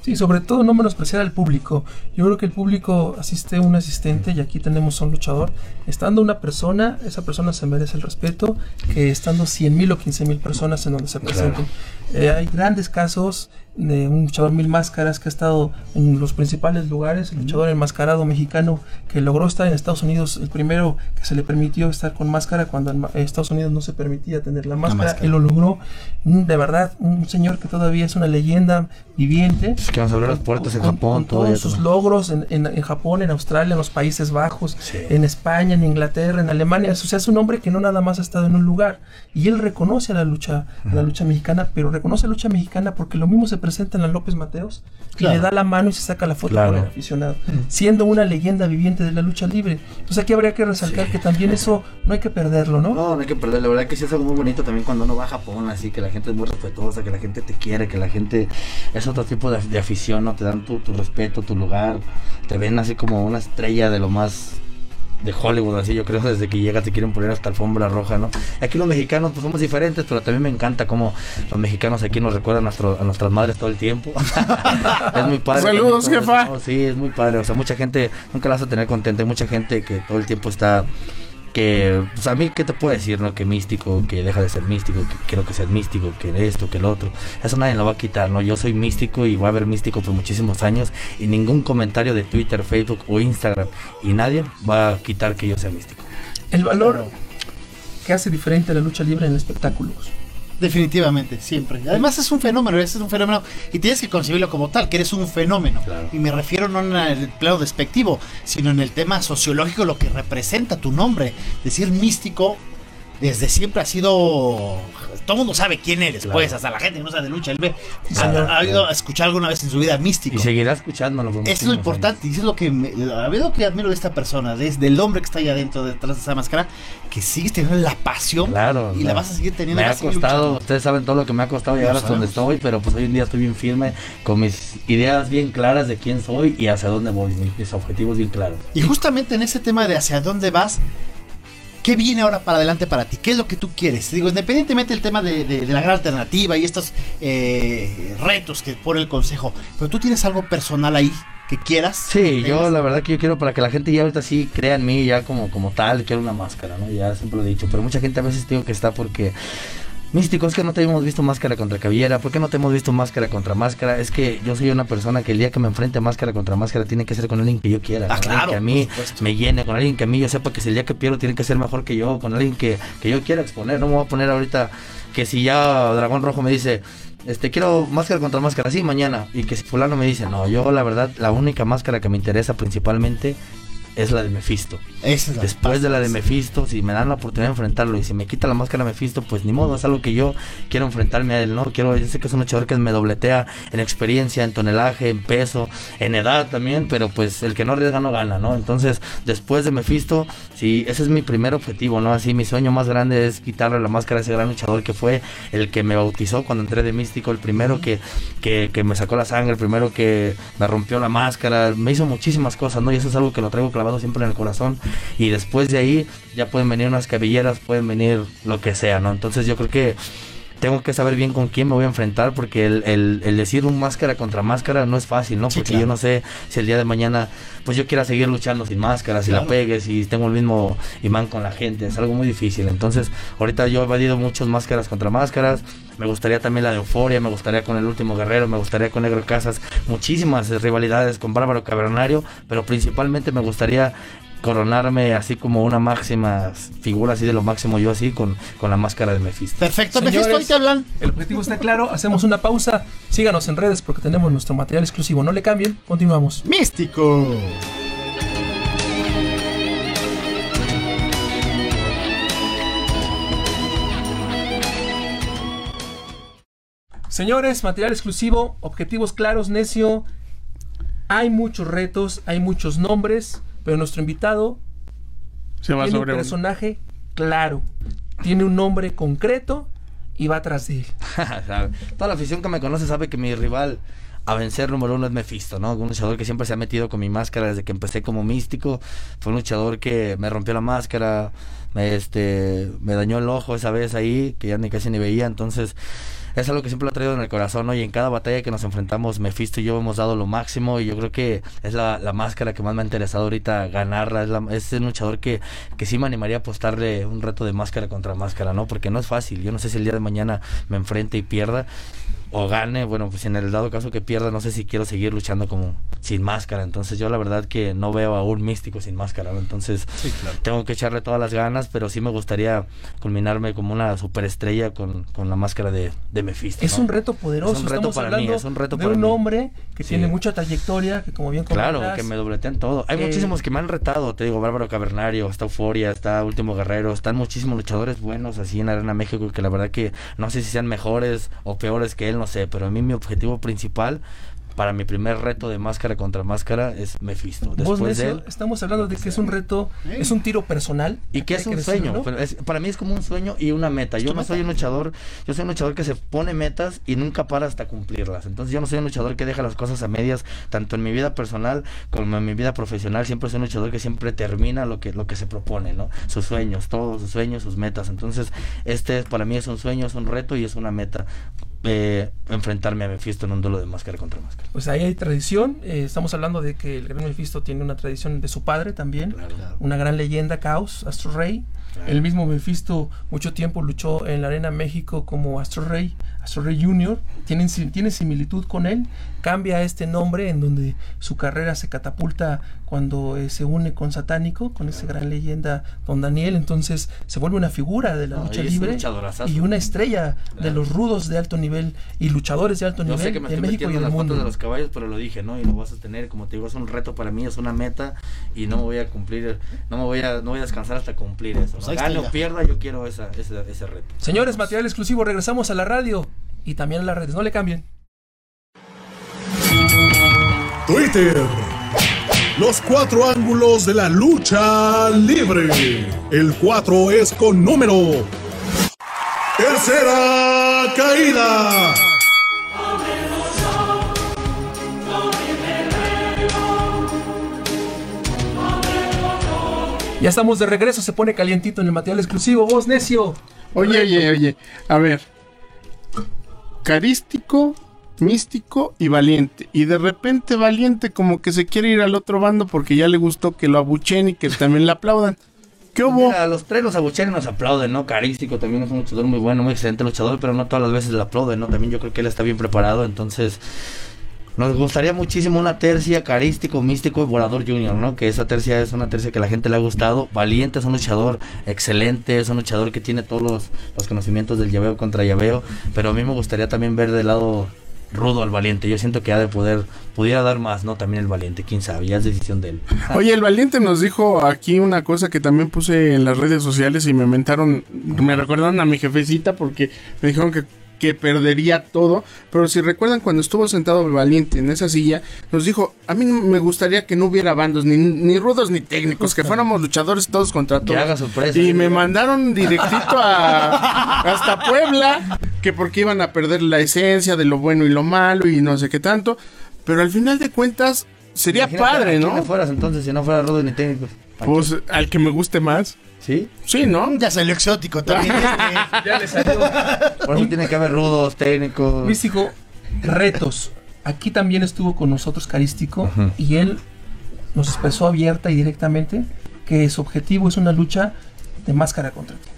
Sí, sobre todo no menospreciar al público. Yo creo que el público asiste un asistente y aquí tenemos un luchador. Estando una persona, esa persona se merece el respeto que estando 100 mil o 15 mil personas en donde se presenten. Eh, hay grandes casos de un luchador mil máscaras que ha estado en los principales lugares, el luchador enmascarado mexicano que logró estar en Estados Unidos, el primero que se le permitió estar con máscara cuando en en Estados Unidos no se permitía tener la máscara, máscara. él lo logró. Mm, De verdad, un señor que todavía es una leyenda viviente Es que vamos a abrir las puertas en con- Japón, con todo todos sus logros en, en- en Japón, en Australia, en los Países Bajos, Sí. en España, en Inglaterra, en Alemania. O sea, es un hombre que no nada más ha estado en un lugar. Y él reconoce a la lucha, a la lucha mexicana, pero reconoce lucha mexicana porque lo mismo se presenta en la López Mateos Claro. y le da la mano y se saca la foto Claro. con el aficionado, siendo una leyenda viviente de la lucha libre. Entonces aquí habría que resaltar que también eso no hay que perderlo, ¿no? No, no hay que perder, la verdad que sí es algo muy bonito también cuando uno va a Japón, así que la gente es muy respetuosa, que la gente te quiere, que la gente es otro tipo de, de afición, ¿no? Te dan tu, tu respeto, tu lugar, te ven así como una estrella de lo más de Hollywood, así yo creo, desde que llegas te quieren poner hasta alfombra roja, ¿no? Aquí los mexicanos pues somos diferentes, pero también me encanta cómo los mexicanos aquí nos recuerdan a, nuestro- a nuestras madres todo el tiempo. es muy padre. Saludos, jefa. Sí, es muy padre, o sea, mucha gente, nunca la vas a tener contenta, hay mucha gente que todo el tiempo está que pues a mí qué te puedo decir no que místico que deja de ser místico que quiero que sea místico que esto que el otro. Eso nadie lo va a quitar no yo soy místico y voy a ver místico por muchísimos años y ningún comentario de Twitter Facebook o Instagram y nadie va a quitar que yo sea místico. El valor que hace diferente a la lucha libre en espectáculos. Definitivamente, siempre. Además es un fenómeno, es un fenómeno y tienes que concebirlo como tal, que eres un fenómeno. Claro. Y me refiero no en el plano despectivo, sino en el tema sociológico, lo que representa tu nombre. Decir místico desde siempre ha sido... Todo el mundo sabe quién eres, Claro. pues, hasta la gente que no sabe de lucha, él ve. Ha, ha oído escuchar alguna vez en su vida místico. y seguirá escuchándolo por es lo importante, y eso es lo que me, a lo que admiro de esta persona, desde el hombre que está ahí adentro, detrás de esa máscara, que sigues teniendo la pasión años. claro y la vas a seguir teniendo. me ha a costado luchando. ustedes saben todo lo que me ha costado llegar hasta donde estoy pero pues hoy en día estoy bien firme con mis ideas bien claras de quién soy y hacia dónde voy mis objetivos bien claros Y justamente en ese tema de hacia dónde vas, ¿qué viene ahora para adelante para ti? ¿Qué es lo que tú quieres? Digo, independientemente del tema de, de- de la gran alternativa y estos eh, retos que pone el consejo, pero tú tienes algo personal ahí que quieras. Sí, yo la verdad que yo quiero para que la gente ya ahorita sí crea en mí ya como, como tal, quiero una máscara, ¿no? Ya siempre lo he dicho, pero mucha gente a veces digo que está porque... Místico, es que no te hemos visto máscara contra cabellera, ¿por qué no te hemos visto máscara contra máscara? Es que yo soy una persona que el día que me enfrente a máscara contra máscara tiene que ser con alguien que yo quiera, Ah, con alguien claro, que a mí me llene, con alguien que a mí yo sepa que si el día que pierdo tiene que ser mejor que yo, con alguien que, que yo quiera exponer, no me voy a poner ahorita que si ya Dragón Rojo me dice, este quiero máscara contra máscara, sí, mañana, y que si fulano me dice, no, yo la verdad, la única máscara que me interesa principalmente es la de Mephisto. Esa es la Después de la de Mephisto, si me dan la oportunidad de enfrentarlo y si me quita la máscara Mephisto, pues ni modo, es algo que yo quiero enfrentarme a él, ¿no? Quiero, yo sé que es un luchador que me dobletea en experiencia, en tonelaje, en peso, en edad también, pero pues el que no arriesga no gana, ¿no? Entonces, después de Mephisto, sí, ese es mi primer objetivo, ¿no? Así, mi sueño más grande es quitarle la máscara a ese gran luchador que fue el que me bautizó cuando entré de místico, el primero que, que, que me sacó la sangre, el primero que me rompió la máscara, me hizo muchísimas cosas, ¿no? Y eso es algo que lo traigo clavado siempre en el corazón. Y después de ahí ya pueden venir unas cabelleras, pueden venir lo que sea, ¿no? Entonces yo creo que tengo que saber bien con quién me voy a enfrentar porque el, el, el decir un máscara contra máscara no es fácil, ¿no? Sí, Porque claro. yo no sé si el día de mañana pues yo quiera seguir luchando sin máscara, si la Claro. pegue, si tengo el mismo imán con la gente, es algo muy difícil. Entonces ahorita yo he evadido muchas máscaras contra máscaras, me gustaría también la de Euforia, me gustaría con el último guerrero, me gustaría con Negro Casas, muchísimas rivalidades con Bárbaro Cavernario, pero principalmente me gustaría coronarme así como una máxima figura así de lo máximo yo así con, con la máscara de Mephisto. Perfecto, Señores, Mephisto, hoy te hablan. El objetivo está claro, hacemos una pausa, síganos en redes porque tenemos nuestro material exclusivo, no le cambien, continuamos. Místico. Señores, material exclusivo, objetivos claros, necio. Hay muchos retos, hay muchos nombres, pero nuestro invitado Se va tiene un sobre un- personaje claro. Tiene un nombre concreto y va de él. Toda la afición que me conoce sabe que mi rival a vencer número uno es Mephisto, ¿no? Un luchador que siempre se ha metido con mi máscara desde que empecé como místico. Fue un luchador que me rompió la máscara, me, este, me dañó el ojo esa vez ahí, que ya ni casi ni veía. Entonces, es algo que siempre lo he traído en el corazón, ¿no? Y en cada batalla que nos enfrentamos, Mephisto y yo hemos dado lo máximo. Y yo creo que es la, la máscara que más me ha interesado ahorita ganarla. Es, la- es un luchador que, que sí me animaría a apostarle un reto de máscara contra máscara, ¿no? Porque no es fácil. Yo no sé si el día de mañana me enfrente y pierda o gane, bueno, pues en el dado caso que pierda, no sé si quiero seguir luchando como sin máscara. Entonces yo la verdad que no veo a un místico sin máscara. Entonces tengo que echarle todas las ganas, pero sí me gustaría culminarme como una superestrella con, con la máscara de, de Mephisto. Es ¿no? un reto poderoso. Es un reto Estamos para mí, es un reto de para un mí. hombre que Sí. tiene mucha trayectoria, que como bien Claro, comentas, que me dobletean todo. Hay que- muchísimos que me han retado, te digo, Bárbaro Cavernario, está Euforia, está Último Guerrero, están muchísimos luchadores buenos así en Arena México que la verdad que no sé si sean mejores o peores que él, no sé, pero a mí mi objetivo principal para mi primer reto de máscara contra máscara es Mephisto. Después de él, estamos hablando de que es un reto, es un tiro personal. y que es un sueño, ¿no? pero es- para mí es como un sueño y una meta. Yo no meta. soy un luchador, yo soy un luchador que se pone metas y nunca para hasta cumplirlas. Entonces yo no soy un luchador que deja las cosas a medias, tanto en mi vida personal como en mi vida profesional. Siempre soy un luchador que siempre termina lo que, lo que se propone, ¿no? Sus sueños, todos sus sueños, sus metas. Entonces este para mí es un sueño, es un reto y es una meta. Eh, enfrentarme a Mephisto en un duelo de máscara contra máscara. Pues ahí hay tradición. eh, estamos hablando de que el gran Mephisto tiene una tradición de su padre también. Claro. Una gran leyenda, Caos, Astro Rey. Claro. El mismo Mephisto mucho tiempo luchó en la Arena México como Astro Rey, Astro Rey Junior. Tienen, tiene similitud con él. Cambia este nombre en donde su carrera se catapulta cuando eh, se une con Satánico, con esa gran leyenda Don Daniel. Entonces se vuelve una figura de la No, lucha libre y una estrella de Claro. los rudos de alto nivel y luchadores de alto Yo nivel sé que me de estoy México y del las mundo. de los caballos, pero lo dije, ¿no? Y lo vas a tener, como te digo, es un reto para mí, es una meta y no me voy a cumplir, no me voy a, no voy a descansar hasta cumplir eso. Pues ¿no? está Gane o pierda, yo quiero esa, ese, ese reto. Señores, material exclusivo, regresamos a la radio y también a las redes. No le cambien. Twitter. Los cuatro ángulos de la lucha libre. El 4 es con número. Tercera caída. Ya estamos de regreso, se pone calientito en el material exclusivo. Vos, necio. Oye, oye, oye. A ver. Carístico, místico y valiente. Y de repente valiente como que se quiere ir al otro bando porque ya le gustó que lo abuchen y que también le aplaudan. ¿Qué hubo? Mira, los tres los abuchean y nos aplauden, ¿no? Carístico también es un luchador muy bueno, muy excelente luchador, pero no todas las veces le aplauden, ¿no? También yo creo que él está bien preparado, entonces nos gustaría muchísimo una tercia carístico, místico y volador junior, ¿no? Que esa tercia es una tercia que a la gente le ha gustado. Valiente es un luchador excelente, es un luchador que tiene todos los, los conocimientos del llaveo contra llaveo, pero a mí me gustaría también ver del lado rudo al valiente. Yo siento que ha de poder, pudiera dar más, ¿no? También el valiente, quién sabe, ya es decisión de él. Oye, el valiente nos dijo aquí una cosa que también puse en las redes sociales y me mentaron, me recordaron a mi jefecita porque me dijeron que que perdería todo. Pero si recuerdan cuando estuvo sentado valiente en esa silla, nos dijo, a mí me gustaría que no hubiera bandos, ni, ni rudos ni técnicos, que fuéramos luchadores todos contra todos. Que haga sorpresa. Y me mandaron directito a, hasta Puebla, que porque iban a perder la esencia de lo bueno y lo malo y no sé qué tanto. Pero al final de cuentas, sería Imagínate, padre, ¿a quién ¿no? fueras entonces si no fuera rudo ni técnico? ¿A Pues al que me guste más. ¿Sí? Sí, ¿no? Ya salió exótico también. este. Ya le salió. Por eso tiene que haber rudos, técnicos. Místico, retos. Aquí también estuvo con nosotros Carístico y él nos expresó abierta y directamente que su objetivo es una lucha de máscara contra ti.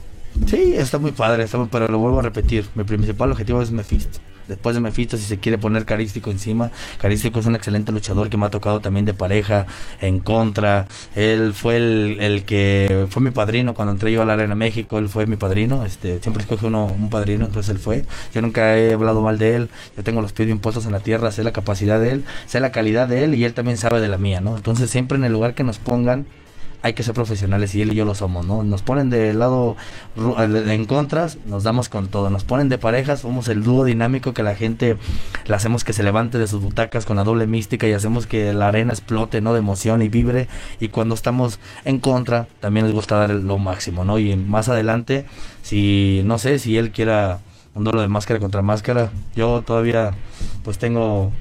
Sí, está muy padre, está muy- pero lo vuelvo a repetir. Mi principal objetivo es Mephisto. Después de Mephisto, si se quiere poner Carístico encima, Carístico es un excelente luchador que me ha tocado también de pareja, en contra. Él fue el, que fue mi padrino cuando entré yo a la Arena México. Él fue mi padrino. Este, siempre escoge uno un padrino, entonces él fue. Yo nunca he hablado mal de él. Yo tengo los pies bien en la tierra, sé la capacidad de él, sé la calidad de él y él también sabe de la mía, ¿no? Entonces siempre en el lugar que nos pongan hay que ser profesionales y él y yo lo somos, ¿no? Nos ponen de lado en contras, nos damos con todo. Nos ponen de parejas, somos el dúo dinámico que la gente le hacemos que se levante de sus butacas con la doble mística y hacemos que la arena explote, ¿no? De emoción y vibre. Y cuando estamos en contra, también les gusta dar lo máximo, ¿no? Y más adelante, si, no sé, si él quiera un duelo de máscara contra máscara, yo todavía, pues tengo...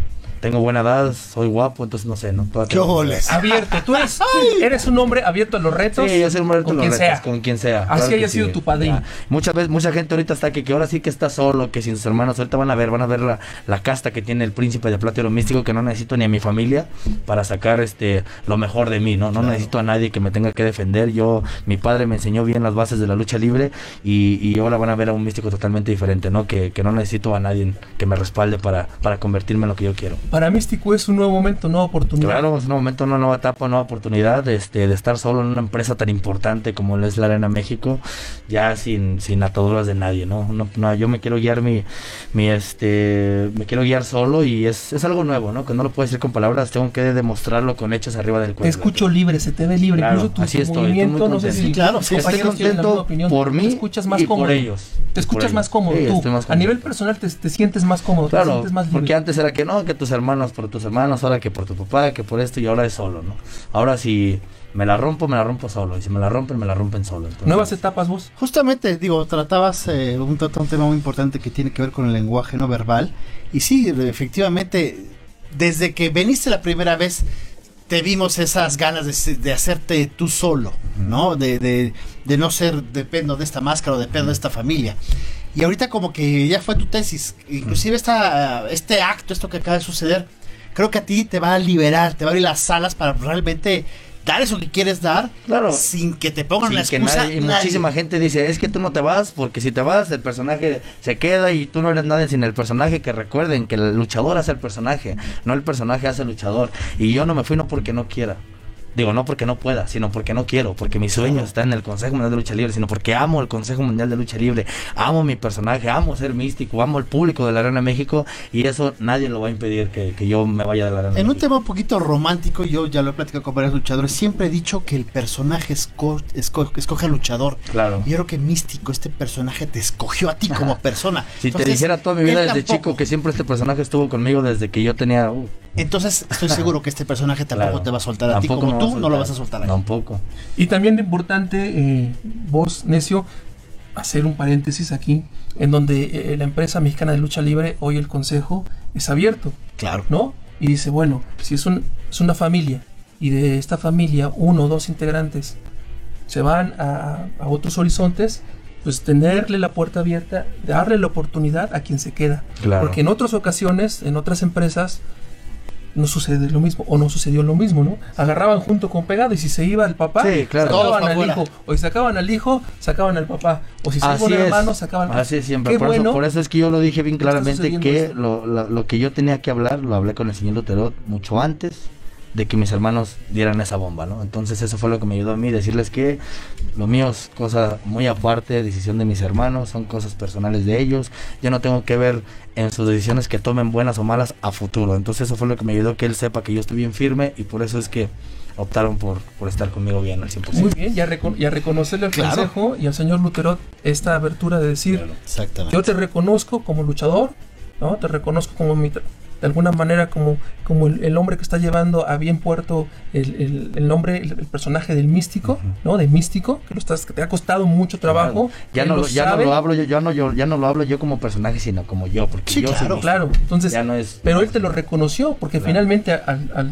Tengo buena edad, soy guapo, entonces no sé, ¿no? Todavía ¿Qué tengo- oles? Abierto, tú eres, eres un hombre abierto a los retos. Sí, yo soy un muerto con los quien retos, sea. con quien sea. Así claro haya sido tu padrino. Ya. Muchas veces, mucha gente ahorita está que, que ahora sí que está solo, que sin sus hermanos. Ahorita van a ver, van a ver la, la casta que tiene el príncipe de Platero Místico, que no necesito ni a mi familia para sacar este lo mejor de mí, ¿no? No necesito a nadie que me tenga que defender. Yo, mi padre me enseñó bien las bases de la lucha libre y, y ahora van a ver a un místico totalmente diferente, ¿no? Que, que no necesito a nadie que me respalde para, para convertirme en lo que yo quiero. Para Místico es un nuevo momento, nueva oportunidad. Claro, es un momento, una nueva etapa, una nueva oportunidad este, de estar solo en una empresa tan importante como lo es la Arena México, ya sin, sin ataduras de nadie, ¿no? No, no, yo me quiero guiar mi, mi este, me quiero guiar solo y es, es algo nuevo, ¿no? Que no lo puedo decir con palabras, tengo que demostrarlo con hechos arriba del Te cuello. escucho libre, se te ve libre. Claro, Incluso tu, así tu estoy, estoy movimiento, muy no sé si Claro, sí, Estoy contento opinión. por Te mí escuchas más y cómodo. por ellos. Te escuchas más cómodo Sí, tú. estoy más A cómodo. nivel personal te, te sientes más cómodo, te Claro, sientes más libre. porque antes era que no, que tus hermanos por tus hermanos, ahora que por tu papá, que por esto y ahora es solo, ¿no? Ahora si me la rompo, me la rompo solo, y si me la rompen, me la rompen solo. entonces- Nuevas etapas vos. Justamente, digo, tratabas eh, un, un tema muy importante que tiene que ver con el lenguaje no verbal. Y sí, efectivamente, desde que veniste la primera vez, te vimos esas ganas de, de hacerte tú solo, ¿no? De, de, de no ser dependo de esta máscara o dependo de esta familia. Y ahorita como que ya fue tu tesis, inclusive esta, este acto, esto que acaba de suceder, creo que a ti te va a liberar, te va a abrir las alas para realmente dar eso que quieres dar, Claro. sin que te pongan Sin la que excusa. nadie- y nadie. muchísima gente dice, es que tú no te vas, porque si te vas, el personaje se queda y tú no eres nadie sin el personaje, que recuerden que el luchador hace el personaje, no el personaje hace el luchador. Y yo no me fui no porque no quiera. Digo, no porque no pueda, sino porque no quiero, porque mi sueño está en el Consejo Mundial de Lucha Libre, sino porque amo el Consejo Mundial de Lucha Libre, amo mi personaje, amo ser místico, amo el público de la Arena México y eso nadie lo va a impedir que, que yo me vaya de la Arena En un tema un poquito romántico, yo ya lo he platicado con varios luchadores, siempre he dicho que el personaje esco- esco- escoge al luchador. Claro. Y yo creo que Místico, este personaje te escogió a ti como persona. Si te dijera toda mi vida desde tampoco- chico que siempre este personaje estuvo conmigo desde que yo tenía... uh, Entonces estoy seguro que este personaje tampoco Claro. te va a soltar a ti como tú no lo vas a soltar a él. Tampoco. Y también importante, eh, vos, Necio, hacer un paréntesis aquí, en donde eh, la empresa mexicana de lucha libre, hoy el consejo, es abierto, Claro. ¿no? Y dice, bueno, si es, un, es una familia, y de esta familia uno o dos integrantes se van a, a otros horizontes, pues tenerle la puerta abierta, darle la oportunidad a quien se queda. Claro. Porque en otras ocasiones, en otras empresas, no sucede lo mismo, o no sucedió lo mismo, ¿no? Agarraban junto con pegado y si se iba el papá, Sí, claro. Todos sacaban al hijo, o si sacaban al hijo, sacaban al papá, o si se iba hermano, sacaban al Así es siempre. Qué Por, bueno eso, por eso es que yo lo dije bien claramente que lo- lo que yo tenía que hablar lo hablé con el señor Lutero mucho antes de que mis hermanos dieran esa bomba, ¿no? Entonces eso fue lo que me ayudó a mí, decirles que lo mío es cosa muy aparte, decisión de mis hermanos, son cosas personales de ellos, yo no tengo que ver en sus decisiones que tomen buenas o malas a futuro, entonces eso fue lo que me ayudó que él sepa que yo estoy bien firme y por eso es que optaron por, por estar conmigo bien al 100%. Muy bien, ya, recono ya reconocerle al Claro. consejo y al señor Luterot esta abertura de decir, Exactamente. yo te reconozco como luchador, ¿no? Te reconozco como mi, de alguna manera como, como el, el hombre que está llevando a bien puerto el, el- el nombre, el, personaje del místico, ¿no? De místico, que lo estás, que te ha costado mucho trabajo. Ya no, lo ya no lo hablo yo, ya no, yo, ya no lo hablo yo como personaje, sino como yo, porque Sí, yo soy claro, mi- Claro, entonces, Ya no es- pero él te lo reconoció, porque Claro. finalmente al, al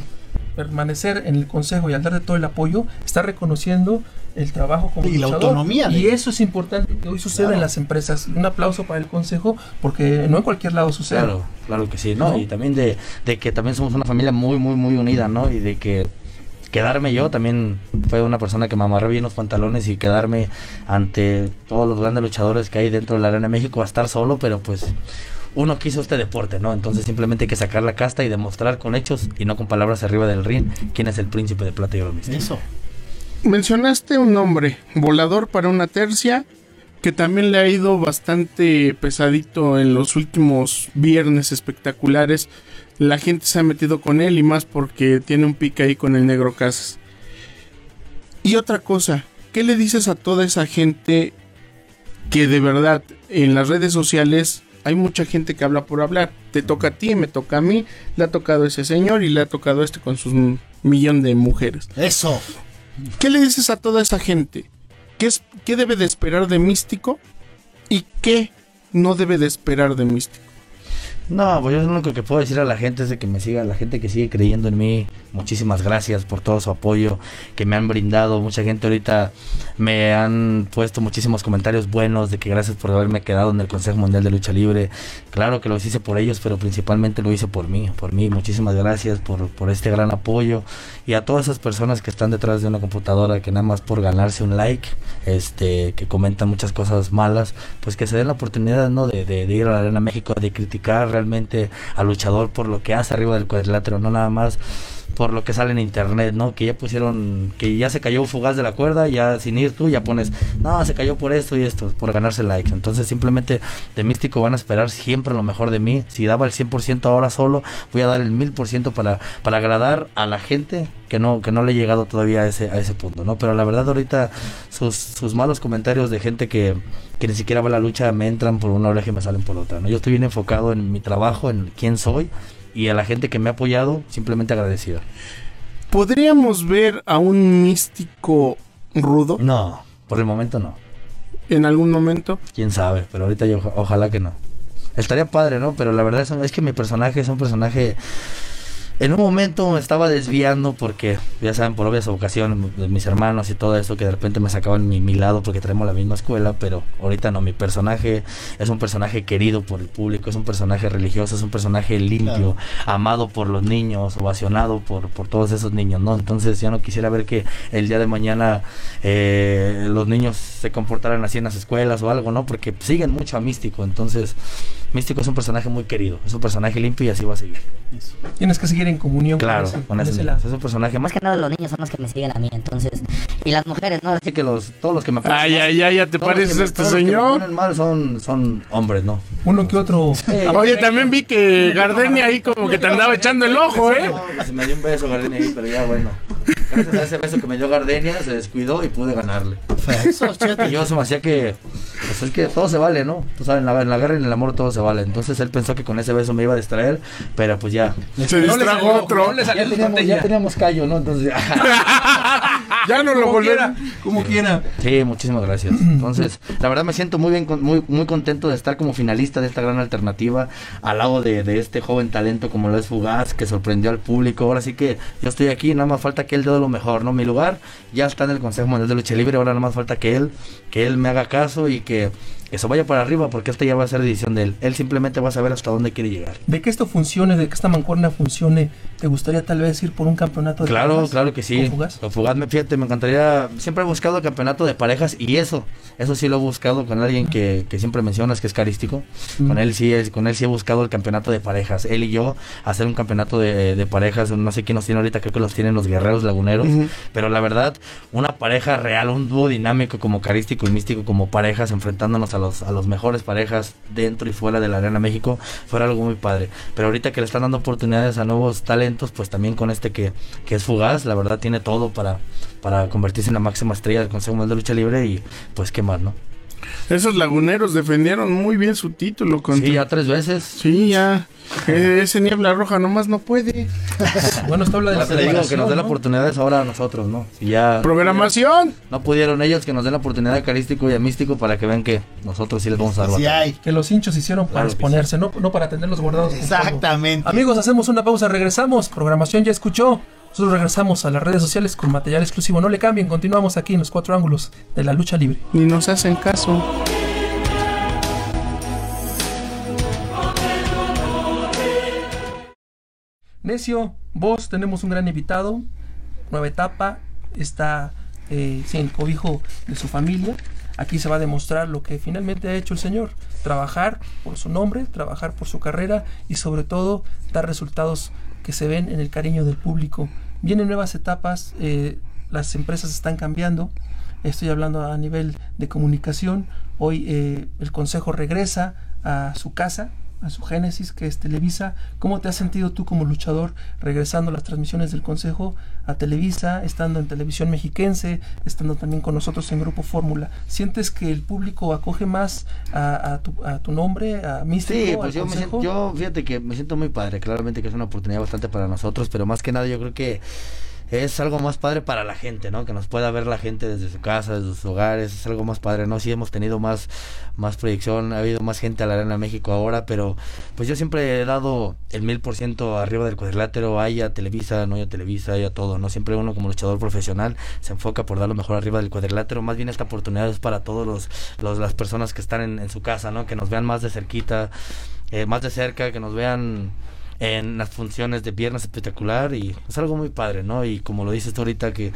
permanecer en el consejo y al darte todo el apoyo, está reconociendo el trabajo como Y la autonomía de- Y eso es importante que hoy suceda Claro. en las empresas. Un aplauso para el consejo, porque no en cualquier lado sucede. Claro, claro que sí, ¿no? ¿No? Y también de, de que también somos una familia muy, muy, muy unida, ¿no? Y de que quedarme yo también fue una persona que me amarré bien los pantalones y quedarme ante todos los grandes luchadores que hay dentro de la Arena de México a estar solo, pero pues uno quiso este deporte, ¿no? Entonces simplemente hay que sacar la casta y demostrar con hechos y no con palabras arriba del ring quién es el príncipe de plata y oro místico. Eso. Mencionaste un nombre, volador para una tercia, que también le ha ido bastante pesadito en los últimos viernes espectaculares. La gente se ha metido con él y más porque tiene un pique ahí con el negro Casas. Y otra cosa, ¿qué le dices a toda esa gente que de verdad en las redes sociales hay mucha gente que habla por hablar? Te toca a ti, me toca a mí, le ha tocado a ese señor y le ha tocado a este con sus millón de mujeres. Eso. ¿Qué le dices a toda esa gente? ¿Qué, es, ¿Qué debe de esperar de Místico? ¿Y qué no debe de esperar de Místico? No, pues yo lo único que puedo decir a la gente es de que me siga, la gente que sigue creyendo en mí, muchísimas gracias por todo su apoyo que me han brindado. Mucha gente ahorita me han puesto muchísimos comentarios buenos de que gracias por haberme quedado en el Consejo Mundial de Lucha Libre. Claro que lo hice por ellos, pero principalmente lo hice por mí, por mí. Muchísimas gracias por, por este gran apoyo y a todas esas personas que están detrás de una computadora que nada más por ganarse un like, este, que comentan muchas cosas malas, pues que se den la oportunidad, ¿no? De, de- de ir a la Arena México, de criticar realmente al luchador por lo que hace arriba del cuadrilátero, no nada más por lo que sale en internet, ¿no? Que ya pusieron, que ya se cayó fugaz de la cuerda, ya sin ir tú ya pones, no, se cayó por esto y esto, por ganarse likes. Entonces simplemente de místico van a esperar siempre lo mejor de mí. Si daba el 100% ahora solo, voy a dar el 1000% para, para agradar a la gente que no, que no le he llegado todavía a ese, a ese punto, ¿no? Pero la verdad ahorita sus, sus malos comentarios de gente que, que ni siquiera va a la lucha me entran por una oreja y me salen por otra, ¿no? Yo estoy bien enfocado en mi trabajo, en quién soy y a la gente que me ha apoyado, simplemente agradecido. ¿Podríamos ver a un místico rudo No, por el momento no. en algún momento? Quién sabe, pero ahorita yo oja- ojalá que no. Estaría padre, ¿no? Pero la verdad es, es que mi personaje es un personaje En un momento me estaba desviando porque, ya saben, por obvias ocasiones, de mis hermanos y todo eso, que de repente me sacaban mi, mi lado porque traemos la misma escuela, pero ahorita no, mi personaje es un personaje querido por el público, es un personaje religioso, es un personaje limpio, amado por los niños, ovacionado por, por todos esos niños, ¿no? Entonces ya no quisiera ver que el día de mañana eh, los niños se comportaran así en las escuelas o algo, ¿no? Porque siguen mucho a Místico, entonces Místico es un personaje muy querido, es un personaje limpio y así va a seguir. Tienes que seguir en comunión Claro, con ese, con con ese lado. Es un personaje más que nada los niños son los que me siguen a mí, entonces. Y las mujeres, ¿no? Así que los, todos los que me Ay, ay, ay, ya te pareces me- este todos los que me señor. ponen mal son, son hombres, ¿no? Uno que otro. Oye, también vi que Gardenia ahí como que te andaba echando el ojo, ¿eh? No, que se me dio un beso Gardenia ahí, pero ya bueno. Gracias a ese beso que me dio Gardenia, se descuidó y pude ganarle. Eso. Y yo se me hacía que, pues es que todo se vale, ¿no? Tú sabes, en la, en la guerra y en el amor todo se vale. Entonces él pensó que con ese beso me iba a distraer, pero pues ya. Se No le distrajo salió, otro. no le salió Ya teníamos, ya teníamos callo, ¿no? Entonces ya. Ya no lo volvieron. como quiera. Sí, muchísimas gracias. Entonces, la verdad me siento muy bien, muy, muy contento de estar como finalista de esta gran alternativa al lado de, de este joven talento como lo es Fugaz, que sorprendió al público. Ahora sí que yo estoy aquí, nada más falta que él dé lo mejor, ¿no? Mi lugar ya está en el Consejo Mundial de Lucha Libre, ahora nada más falta que él, que él me haga caso y que que eso vaya para arriba, porque esta ya va a ser decisión de él. Él simplemente va a saber hasta dónde quiere llegar. De que esto funcione, de que esta mancuerna funcione, ¿te gustaría tal vez ir por un campeonato de Claro, parejas claro que sí. con Fugaz? Lo Fugaz, me, fíjate, me encantaría. Siempre he buscado campeonato de parejas y eso, eso sí lo he buscado con alguien que, que siempre mencionas que es carístico. Con él sí es, con él sí he buscado el campeonato de parejas. Él y yo hacer un campeonato de, de parejas. No sé quién nos tiene ahorita, creo que los tienen los guerreros laguneros. Pero la verdad, una pareja real, un dúo dinámico como carístico y místico como parejas, enfrentándonos a los, a los mejores parejas dentro y fuera de la Arena México, fuera algo muy padre. Pero ahorita que le están dando oportunidades a nuevos talentos, pues también con este que, que es fugaz, la verdad tiene todo para, para convertirse en la máxima estrella del Consejo Mundial de Lucha Libre y pues qué más, ¿no? Esos laguneros defendieron muy bien su título. Contra... Sí, ya tres veces. Sí, ya. Eh, ese niebla roja nomás no puede. Bueno, esto habla de la te digo que nos den la oportunidad ahora a nosotros, ¿no? Si ya Programación. no pudieron ellos, que nos den la oportunidad a Carístico y a Místico para que vean que nosotros sí les vamos a dar Sí hay. Que los hinchos hicieron para Claro exponerse, no, no para tenerlos guardados. Exactamente. Amigos, hacemos una pausa, regresamos. Programación ya escuchó. Nosotros regresamos a las redes sociales con material exclusivo. No le cambien, continuamos aquí en los cuatro ángulos de la lucha libre. Ni nos hacen caso. Necio, vos tenemos un gran invitado, nueva etapa, está eh, sin cobijo de su familia. Aquí se va a demostrar lo que finalmente ha hecho el señor, trabajar por su nombre, trabajar por su carrera y sobre todo dar resultados que se ven en el cariño del público. Vienen nuevas etapas, eh, las empresas están cambiando, estoy hablando a nivel de comunicación, hoy eh, el consejo regresa a su casa, a su génesis, que es Televisa. ¿Cómo te has sentido tú como luchador regresando a las transmisiones del Consejo a Televisa, estando en televisión mexiquense, estando también con nosotros en Grupo Fórmula? ¿Sientes que el público acoge más a, a tu, a tu nombre, a Místico, Sí, al pues yo, me siento, yo fíjate que me siento muy padre, claramente que es una oportunidad bastante para nosotros, pero más que nada yo creo que es algo más padre para la gente, ¿no? Que nos pueda ver la gente desde su casa, desde sus hogares, es algo más padre, ¿no? Sí hemos tenido más, más proyección, ha habido más gente a la Arena México ahora, pero pues yo siempre he dado el mil por ciento arriba del cuadrilátero, haya Televisa, no haya Televisa, haya todo, ¿no? Siempre uno como luchador profesional se enfoca por dar lo mejor arriba del cuadrilátero, más bien esta oportunidad es para todos los, los las personas que están en, en su casa, ¿no? Que nos vean más de cerquita, eh, más de cerca, que nos vean en las funciones de viernes espectacular y es algo muy padre, ¿no? Y como lo dices ahorita que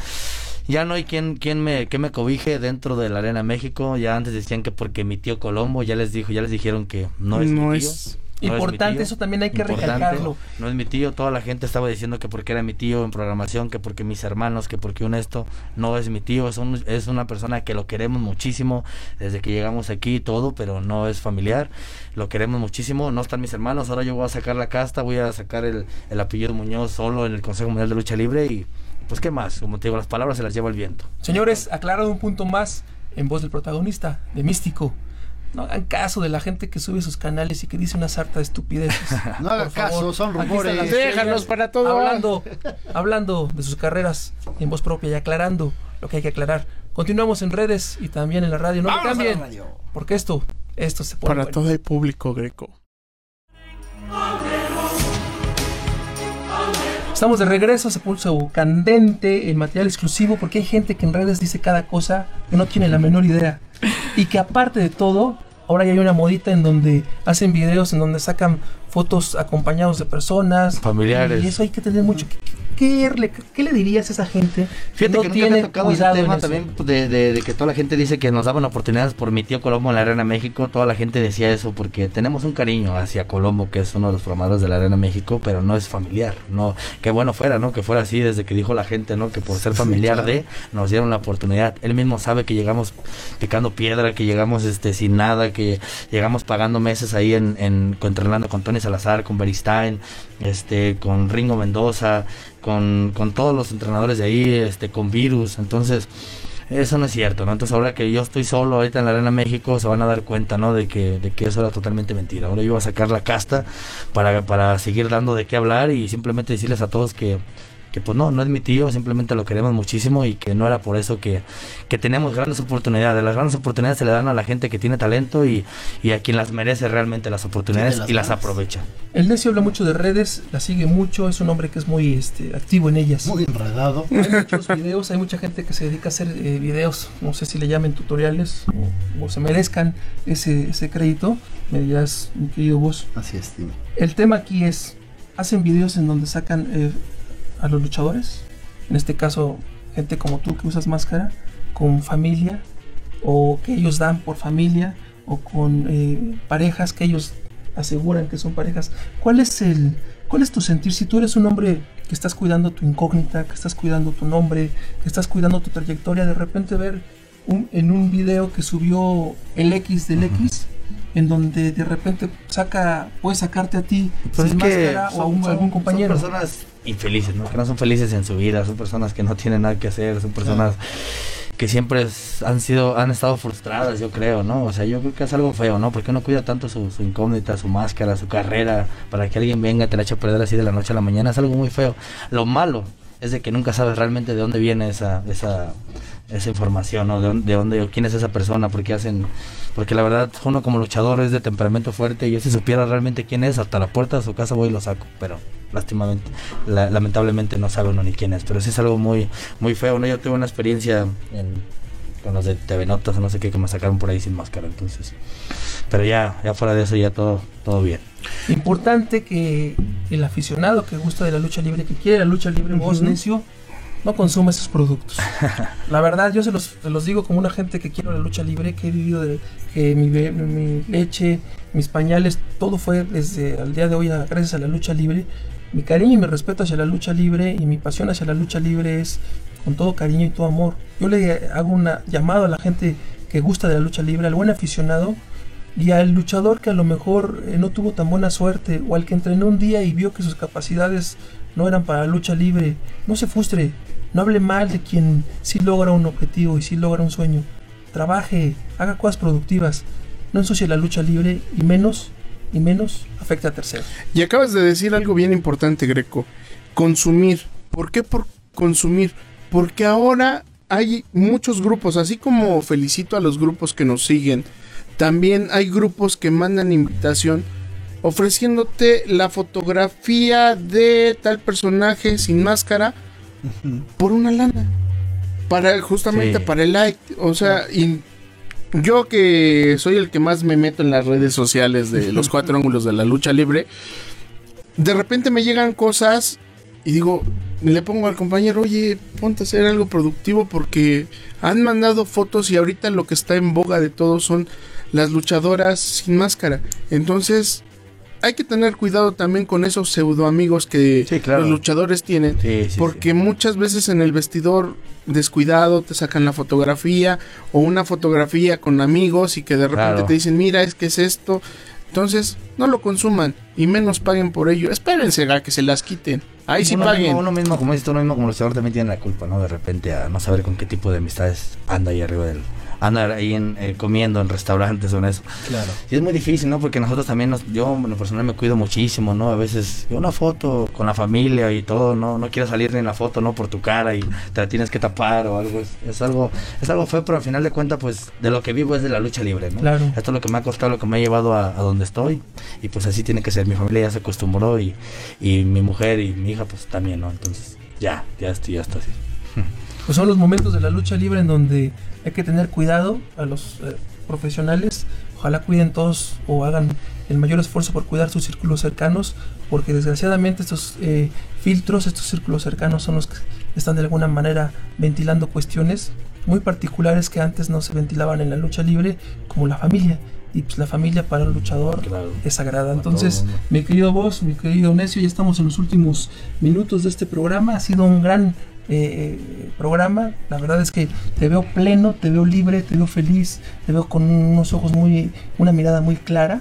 ya no hay quien, quien me, que me cobije dentro de la Arena México, ya antes decían que porque mi tío Colombo, ya les dijo, ya les dijeron que no es No mi tío. es- no Importante, eso también hay que Importante, recalcarlo. No es mi tío, toda la gente estaba diciendo que porque era mi tío en programación, que porque mis hermanos, que porque un esto, no es mi tío, es, un- es una persona que lo queremos muchísimo desde que llegamos aquí y todo, pero no es familiar, lo queremos muchísimo, no están mis hermanos, ahora yo voy a sacar la casta, voy a sacar el, el apellido Muñoz solo en el Consejo Mundial de Lucha Libre y pues qué más, como te digo, las palabras se las lleva el viento. Señores, aclarado un punto más en voz del protagonista, de Místico. No hagan caso de la gente que sube sus canales y que dice una sarta de estupideces. No haga Por favor, caso, son rumores. estrellas para todo. Hablando, hablando de sus carreras en voz propia y aclarando lo que hay que aclarar. Continuamos en redes y también en la radio. No la cambien, porque esto, esto se pone Para bueno. todo el público greco. Estamos de regreso, se puso candente el material exclusivo porque hay gente que en redes dice cada cosa que no tiene la menor idea. Y que aparte de todo, ahora ya hay una modita en donde hacen videos en donde sacan fotos acompañados de personas. Familiares. Y eso hay que tener mucho. ¿Qué, le, qué le dirías a esa gente Fíjate no que nunca tiene me ha tocado ese tema también pues, de, de- de que toda la gente dice que nos daban oportunidades por mi tío Colombo en la Arena México. Toda la gente decía eso porque tenemos un cariño hacia Colombo, que es uno de los programadores de la Arena México, pero no es familiar. No, qué bueno fuera, ¿no? Que fuera así desde que dijo la gente, ¿no? Que por ser familiar de nos dieron la oportunidad. Él mismo sabe que llegamos picando piedra, que llegamos este sin nada, que llegamos pagando meses ahí en, en entrenando con Tony Salazar, con Beristain, este, con Ringo Mendoza, con, con todos los entrenadores de ahí, este, con Virus, entonces eso no es cierto, ¿no? Entonces ahora que yo estoy solo ahorita en la Arena México se van a dar cuenta, ¿no? De que, de que eso era totalmente mentira. Ahora yo voy a sacar la casta para, para seguir dando de qué hablar y simplemente decirles a todos que que pues no, no es mi tío, simplemente lo queremos muchísimo y que no era por eso que, que tenemos grandes oportunidades. Las grandes oportunidades se le dan a la gente que tiene talento y, y a quien las merece realmente las oportunidades las y las aprovecha. El necio habla mucho de redes, la sigue mucho, es un hombre que es muy este, activo en ellas. Muy enredado. Hay muchos videos, hay mucha gente que se dedica a hacer eh, videos, no sé si le llamen tutoriales o, o se merezcan ese, ese crédito. Me dirás, mi querido vos. Así es, dime. El tema aquí es, hacen videos en donde sacan eh, a los luchadores, en este caso gente como tú que usas máscara, con familia, o que ellos dan por familia, o con eh, parejas que ellos aseguran que son parejas. ¿Cuál es el, cuál es tu sentir si tú eres un hombre que estás cuidando tu incógnita, que estás cuidando tu nombre, que estás cuidando tu trayectoria, de repente ver un- en un video que subió el X del X, en donde de repente saca, puede sacarte a ti Pues sin máscara o a un- algún compañero. Son personas infelices, ¿no? Que no son felices en su vida, son personas que no tienen nada que hacer, son personas que siempre es- han sido, han estado frustradas, yo creo, ¿no? O sea, yo creo que es algo feo, ¿no? Porque uno cuida tanto su, su incógnita, su máscara, su carrera, para que alguien venga y te la eche a perder así de la noche a la mañana, es algo muy feo. Lo malo es de que nunca sabes realmente de dónde viene esa, esa, esa información, ¿no? De dónde, de quién es esa persona, porque hacen, porque la verdad uno como luchador es de temperamento fuerte y yo si supiera realmente quién es, hasta la puerta de su casa voy y lo saco, pero lástimamente, la- lamentablemente no sabe uno ni quién es, pero sí es algo muy, muy feo, ¿no? Yo tuve una experiencia en- con los de TV Notas o no sé qué que me sacaron por ahí sin máscara, entonces, pero ya, ya fuera de eso ya todo, todo bien. Importante que el aficionado que gusta de la lucha libre, que quiere la lucha libre, vos necio, no consuma esos productos. La verdad, yo se los, se los digo como una gente que quiero la lucha libre, que he vivido de que mi, mi leche, mis pañales, todo fue desde al día de hoy a- gracias a la lucha libre. Mi cariño y mi respeto hacia la lucha libre y mi pasión hacia la lucha libre es con todo cariño y todo amor. Yo le hago un llamado a la gente que gusta de la lucha libre, al buen aficionado, y al luchador que a lo mejor eh, no tuvo tan buena suerte o al que entrenó un día y vio que sus capacidades no eran para la lucha libre, no se frustre, no hable mal de quien sí logra un objetivo y sí logra un sueño. Trabaje, haga cosas productivas, no ensucie la lucha libre y menos, y menos afecte a terceros. Y acabas de decir algo bien importante, Greco. Consumir. ¿Por qué por consumir? Porque ahora hay muchos grupos, así como felicito a los grupos que nos siguen, también hay grupos que mandan invitación ofreciéndote la fotografía de tal personaje sin máscara por una lana. Para justamente Sí. para el like, o sea, y yo que soy el que más me meto en las redes sociales de los cuatro ángulos de la lucha libre, de repente me llegan cosas y digo, le pongo al compañero, oye, ponte a hacer algo productivo porque han mandado fotos y ahorita lo que está en boga de todos son las luchadoras sin máscara. Entonces, hay que tener cuidado también con esos pseudo amigos que Sí, claro. los luchadores tienen. Sí, sí, Porque muchas veces en el vestidor descuidado te sacan la fotografía o una fotografía con amigos y que de repente Claro. te dicen, mira, es que es esto. Entonces, no lo consuman y menos paguen por ello. Espérense a que se las quiten. Ahí sí paguen. Mismo, uno mismo, como dices tú, uno mismo como luchador también tiene la culpa, ¿no? De repente a no saber con qué tipo de amistades anda ahí arriba del... Anda ahí en, eh, comiendo en restaurantes o en eso. Claro. Y es muy difícil, ¿no? Porque nosotros también, nos, yo en lo personal me cuido muchísimo, ¿no? A veces una foto con la familia y todo, ¿no? No quieres salir ni en la foto, ¿no? Por tu cara y te la tienes que tapar o algo. Es, es algo es algo feo, pero al final de cuentas, pues, de lo que vivo es de la lucha libre, ¿no? Claro. Esto es lo que me ha costado, lo que me ha llevado a, a donde estoy. Y pues así tiene que ser. Mi familia ya se acostumbró y, y mi mujer y mi hija, pues también, ¿no? Entonces, ya, ya estoy, ya estoy así. Pues son los momentos de la lucha libre en donde hay que tener cuidado a los eh, profesionales. Ojalá cuiden todos o hagan el mayor esfuerzo por cuidar sus círculos cercanos, porque desgraciadamente estos eh, filtros, estos círculos cercanos son los que están de alguna manera ventilando cuestiones muy particulares que antes no se ventilaban en la lucha libre, como la familia. Y pues la familia para el luchador Claro. es sagrada. Entonces, mi querido vos, mi querido Necio, ya estamos en los últimos minutos de este programa. Ha sido un gran eh, programa. La verdad es que te veo pleno, te veo libre, te veo feliz, te veo con unos ojos muy, una mirada muy clara,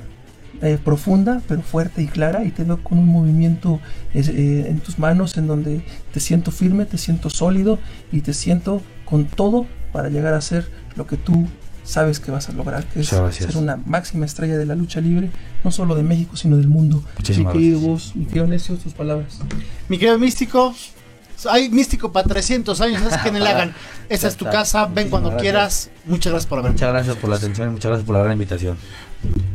eh, profunda, pero fuerte y clara. Y te veo con un movimiento eh, en tus manos en donde te siento firme, te siento sólido y te siento con todo para llegar a ser lo que tú sabes que vas a lograr, que es ser una máxima estrella de la lucha libre, no solo de México, sino del mundo. Muchísimas mi querido gracias. vos, mi querido Necio, tus palabras. Mi querido místico, Hay místico para 300 años, es que no le hagan. Esa es tu casa, ven Muchísimas cuando gracias. quieras. Muchas gracias por haberme. Muchas gracias por la atención y muchas gracias por la gran invitación.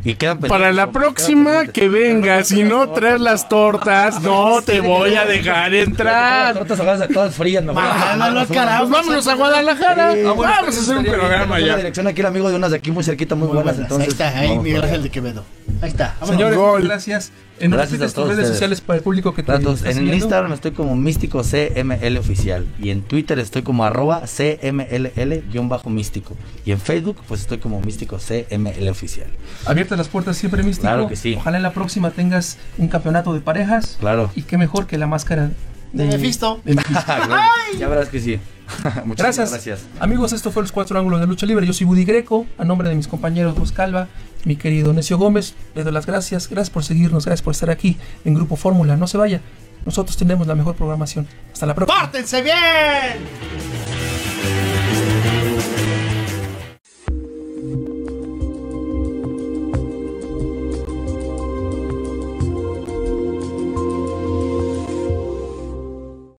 Y Para la próxima que venga, si no traes las tortas, no te voy a dejar Las entrar. tortas ahogadas todas frías, me voy a- Mándalo, carajo. Pues vámonos a Guadalajara. Sí, Vamos a hacer un programa ya. dirección aquí, el amigo de unas de aquí muy cerquita, muy, buenas. Entonces, ahí está, ahí Miguel. Ángel de Quevedo. Ahí está. vámonos. Señores, Gol. gracias. En Gracias a todos redes ustedes. sociales para el público que te está en. Instagram estoy como místico CML oficial y en Twitter estoy como arroba CMLL-místico y en Facebook pues estoy como místico CML oficial. Abiertas las puertas siempre, místico. Claro que sí. Ojalá en la próxima tengas un campeonato de parejas. Claro. Y qué mejor que la máscara De Mephisto. de Mephisto. ya verás que sí. Muchas Gracias. gracias. Amigos, esto fue Los Cuatro Ángulos de Lucha Libre. Yo soy Buddy Greco. A nombre de mis compañeros Gus Calva, mi querido Necio Gómez, les doy las gracias. Gracias por seguirnos, gracias por estar aquí en Grupo Fórmula. No se vaya. Nosotros tenemos la mejor programación. Hasta la próxima. ¡Pórtense bien!